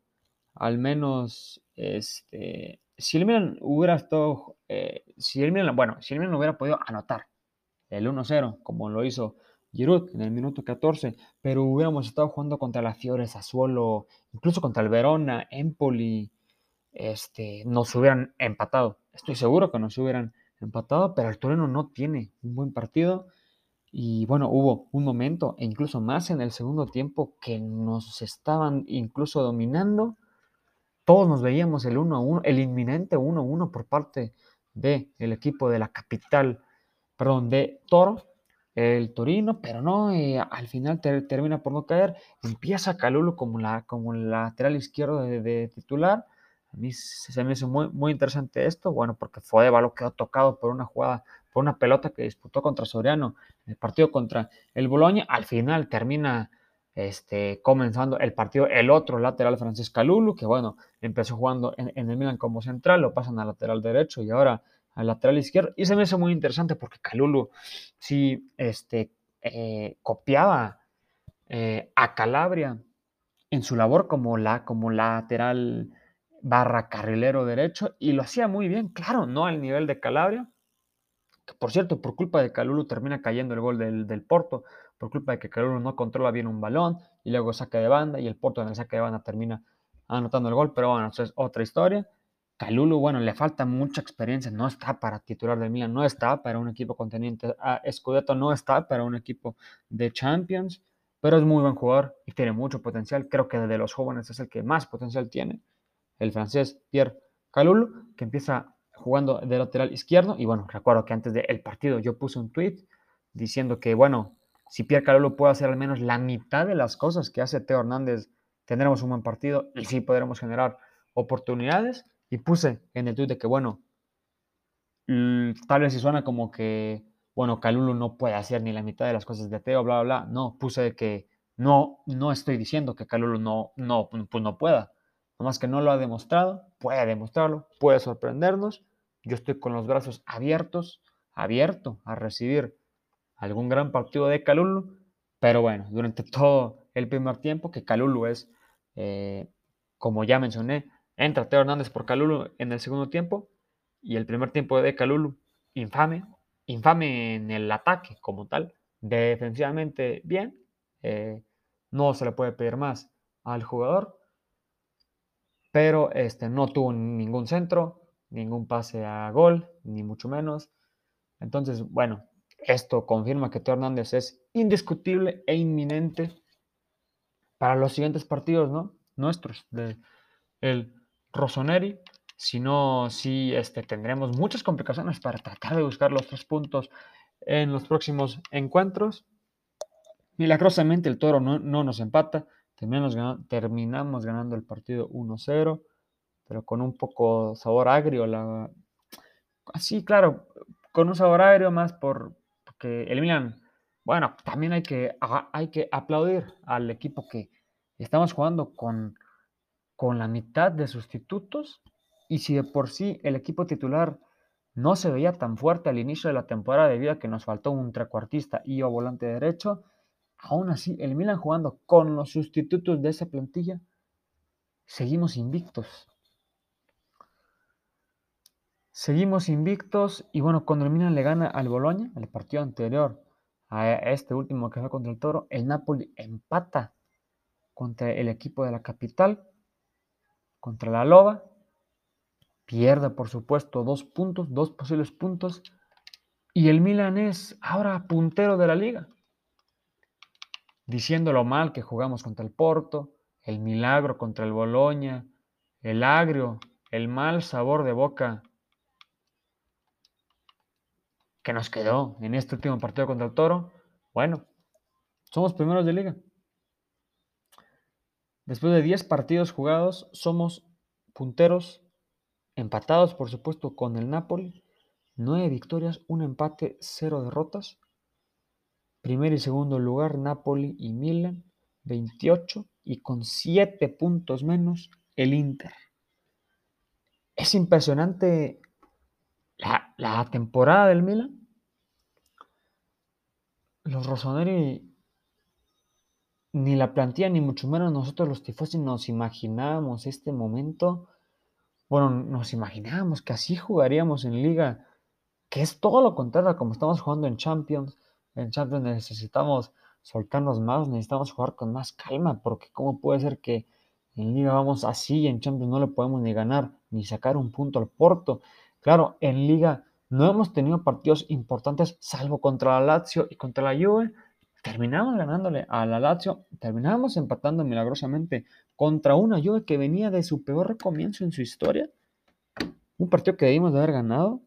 al menos, este, si el Milan hubiera estado, eh, si el Milan, bueno, si el Milan hubiera podido anotar el 1-0, como lo hizo Giroud en el minuto 14, pero hubiéramos estado jugando contra la Fiore, Sassuolo, incluso contra el Verona, Empoli, este, nos hubieran empatado. Estoy seguro que nos hubieran empatado, pero el Torino no tiene un buen partido y bueno, hubo un momento, e incluso más en el segundo tiempo, que nos estaban incluso dominando. Todos nos veíamos el 1 a 1, el inminente 1 a 1 por parte del equipo de la capital, perdón, de Toro, el Torino, pero no, eh, al final termina por no caer. Empieza Calulu como, la, como lateral izquierdo de, titular. A mí se me hizo muy, muy interesante esto, bueno, porque lo quedó tocado por una jugada por una pelota que disputó contra Soriano en el partido contra el Boloña. Al final termina este, comenzando el partido el otro lateral francés Calulu, que bueno, empezó jugando en, el Milan como central, lo pasan al lateral derecho y ahora al lateral izquierdo. Y se me hizo muy interesante porque Calulu sí este, eh, copiaba eh, a Calabria en su labor como, la, como lateral barra carrilero derecho y lo hacía muy bien, claro, no al nivel de Calabria, por cierto, por culpa de Calulu termina cayendo el gol del, Porto, por culpa de que Calulu no controla bien un balón y luego saca de banda y el Porto en el saque de banda termina anotando el gol, pero bueno, eso es otra historia. Calulu, bueno, le falta mucha experiencia, no está para titular de Milan, no está para un equipo conteniente a Scudetto, no está para un equipo de Champions, pero es muy buen jugador y tiene mucho potencial. Creo que de los jóvenes es el que más potencial tiene, el francés Pierre Calulu, que empieza jugando de lateral izquierdo. Y bueno, recuerdo que antes del partido yo puse un tweet diciendo que, bueno, si Pierre Calolo puede hacer al menos la mitad de las cosas que hace Teo Hernández, tendremos un buen partido y sí podremos generar oportunidades. Y puse en el tweet de que, bueno, tal vez si suena como que, bueno, Calulu no puede hacer ni la mitad de las cosas de Teo, bla, bla, bla. No, puse que no, no estoy diciendo que Calulu no, no, pues no pueda. Nomás que no lo ha demostrado, puede demostrarlo, puede sorprendernos yo estoy con los brazos abiertos, abierto a recibir algún gran partido de Calulu, pero bueno, durante todo el primer tiempo, que Calulu es, eh, como ya mencioné, entra Teo Hernández por Calulu en el segundo tiempo, y el primer tiempo de Calulu, infame, infame en el ataque como tal, defensivamente bien, eh, no se le puede pedir más al jugador, pero este, no tuvo ningún centro, ningún pase a gol, ni mucho menos. Entonces, bueno, esto confirma que Teo Hernández es indiscutible e inminente para los siguientes partidos, ¿no? Nuestros, de el Rossoneri. Si no, sí este, tendremos muchas complicaciones para tratar de buscar los tres puntos en los próximos encuentros. Milagrosamente el toro no, no nos empata. Terminamos ganando, terminamos ganando el partido 1-0 pero con un poco sabor agrio. La... Sí, claro, con un sabor agrio más por, porque el Milan, bueno, también hay que, hay que aplaudir al equipo que estamos jugando con, con la mitad de sustitutos y si de por sí el equipo titular no se veía tan fuerte al inicio de la temporada debido a que nos faltó un trecuartista y o volante derecho, aún así el Milan jugando con los sustitutos de esa plantilla, seguimos invictos Seguimos invictos y bueno, cuando el Milan le gana al Boloña, el partido anterior a este último que fue contra el Toro, el Napoli empata contra el equipo de la capital, contra la Loba, pierde por supuesto dos puntos, dos posibles puntos, y el Milan es ahora puntero de la liga, diciendo lo mal que jugamos contra el Porto, el milagro contra el Boloña, el agrio, el mal sabor de boca que nos quedó en este último partido contra el Toro, bueno, somos primeros de liga. Después de 10 partidos jugados, somos punteros, empatados por supuesto con el Napoli, 9 victorias, un empate, 0 derrotas. Primer y segundo lugar, Napoli y Milan, 28 y con 7 puntos menos el Inter. Es impresionante la, la temporada del Milan. Los Rossoneri ni la plantilla, ni mucho menos nosotros los tifosi nos imaginábamos este momento. Bueno, nos imaginábamos que así jugaríamos en liga, que es todo lo contrario como estamos jugando en Champions. En Champions necesitamos soltarnos más, necesitamos jugar con más calma, porque cómo puede ser que en liga vamos así y en Champions no le podemos ni ganar, ni sacar un punto al Porto. Claro, en liga no hemos tenido partidos importantes, salvo contra la Lazio y contra la Juve, terminamos ganándole a la Lazio, terminamos empatando milagrosamente contra una Juve que venía de su peor comienzo en su historia. Un partido que debimos de haber ganado,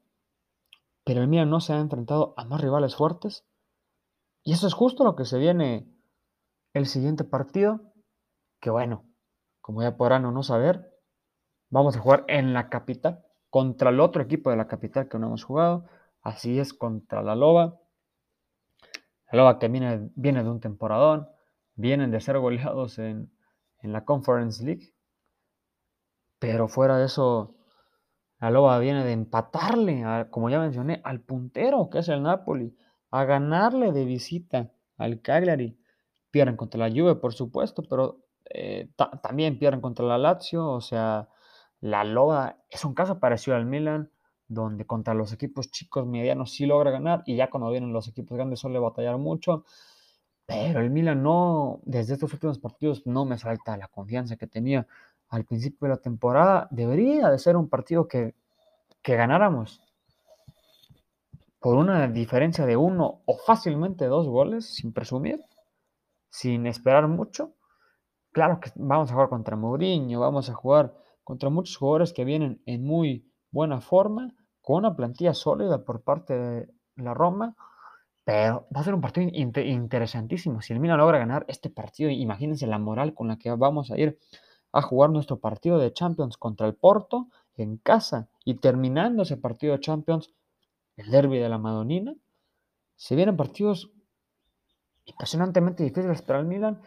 pero el Milan no se ha enfrentado a más rivales fuertes. Y eso es justo lo que se viene el siguiente partido, que bueno, como ya podrán o no saber, vamos a jugar en la capital contra el otro equipo de la capital que no hemos jugado. Así es contra la Loba. Loba que viene, viene de un temporadón, vienen de ser goleados en, la Conference League. Pero fuera de eso, la Loba viene de empatarle, como ya mencioné, al puntero que es el Napoli, a ganarle de visita al Cagliari. Pierden contra la Juve, por supuesto, pero eh, también pierden contra la Lazio. O sea, la Loba es un caso parecido al Milan donde contra los equipos chicos, medianos sí logra ganar y ya cuando vienen los equipos grandes suele batallar mucho. Pero el Milan no, desde estos últimos partidos no me salta la confianza que tenía al principio de la temporada. Debería de ser un partido que, que ganáramos por una diferencia de uno o fácilmente dos goles, sin presumir, sin esperar mucho. Claro que vamos a jugar contra Mourinho, vamos a jugar contra muchos jugadores que vienen en muy buena forma, con una plantilla sólida por parte de la Roma, pero va a ser un partido interesantísimo. Si el Milan logra ganar este partido, imagínense la moral con la que vamos a ir a jugar nuestro partido de Champions contra el Porto en casa y terminando ese partido de Champions, el derby de la Madonina. Se vienen partidos impresionantemente difíciles para el Milan.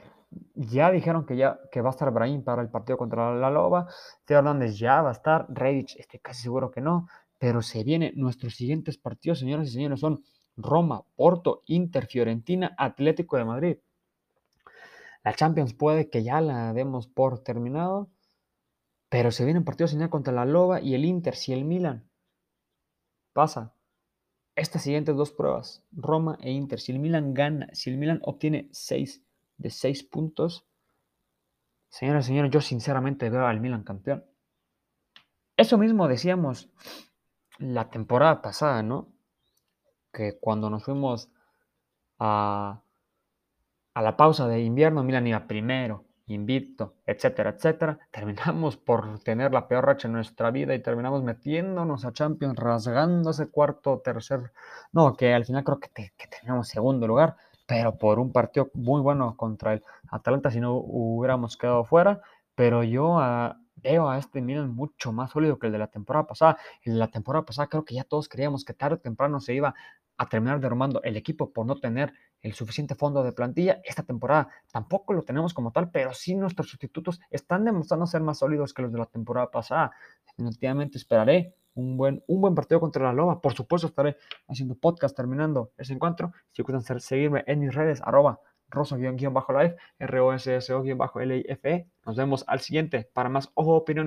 Ya dijeron que ya que va a estar Brahim para el partido contra la Loba. Teo Hernández ya va a estar. Reich, estoy casi seguro que no. Pero se vienen nuestros siguientes partidos, señoras y señores, son Roma, Porto, Inter, Fiorentina, Atlético de Madrid. La Champions puede que ya la demos por terminado, pero se vienen partidos señor contra la Loba y el Inter. Si el Milan pasa estas siguientes dos pruebas, Roma e Inter, si el Milan gana, si el Milan obtiene 6 de 6 puntos, señoras y señores, yo sinceramente veo al Milan campeón. Eso mismo decíamos la temporada pasada, ¿no? Que cuando nos fuimos a, a la pausa de invierno, Milan iba primero, invicto, etcétera, etcétera. Terminamos por tener la peor racha en nuestra vida y terminamos metiéndonos a Champions, rasgando ese cuarto, tercer, no, que al final creo que, que terminamos segundo lugar, pero por un partido muy bueno contra el Atalanta si no hubiéramos quedado fuera, pero yo a, veo a este Milan mucho más sólido que el de la temporada pasada. En la temporada pasada creo que ya todos creíamos que tarde o temprano se iba a terminar derrumbando el equipo por no tener el suficiente fondo de plantilla. Esta temporada tampoco lo tenemos como tal, pero sí nuestros sustitutos están demostrando ser más sólidos que los de la temporada pasada. Definitivamente esperaré un buen, un buen partido contra la Loba. Por supuesto estaré haciendo podcast terminando ese encuentro. Si gustan seguirme en mis redes, arroba rosa-life, R-O-S-S-O-L-I-F-E. Nos vemos al siguiente para más ojo opinión.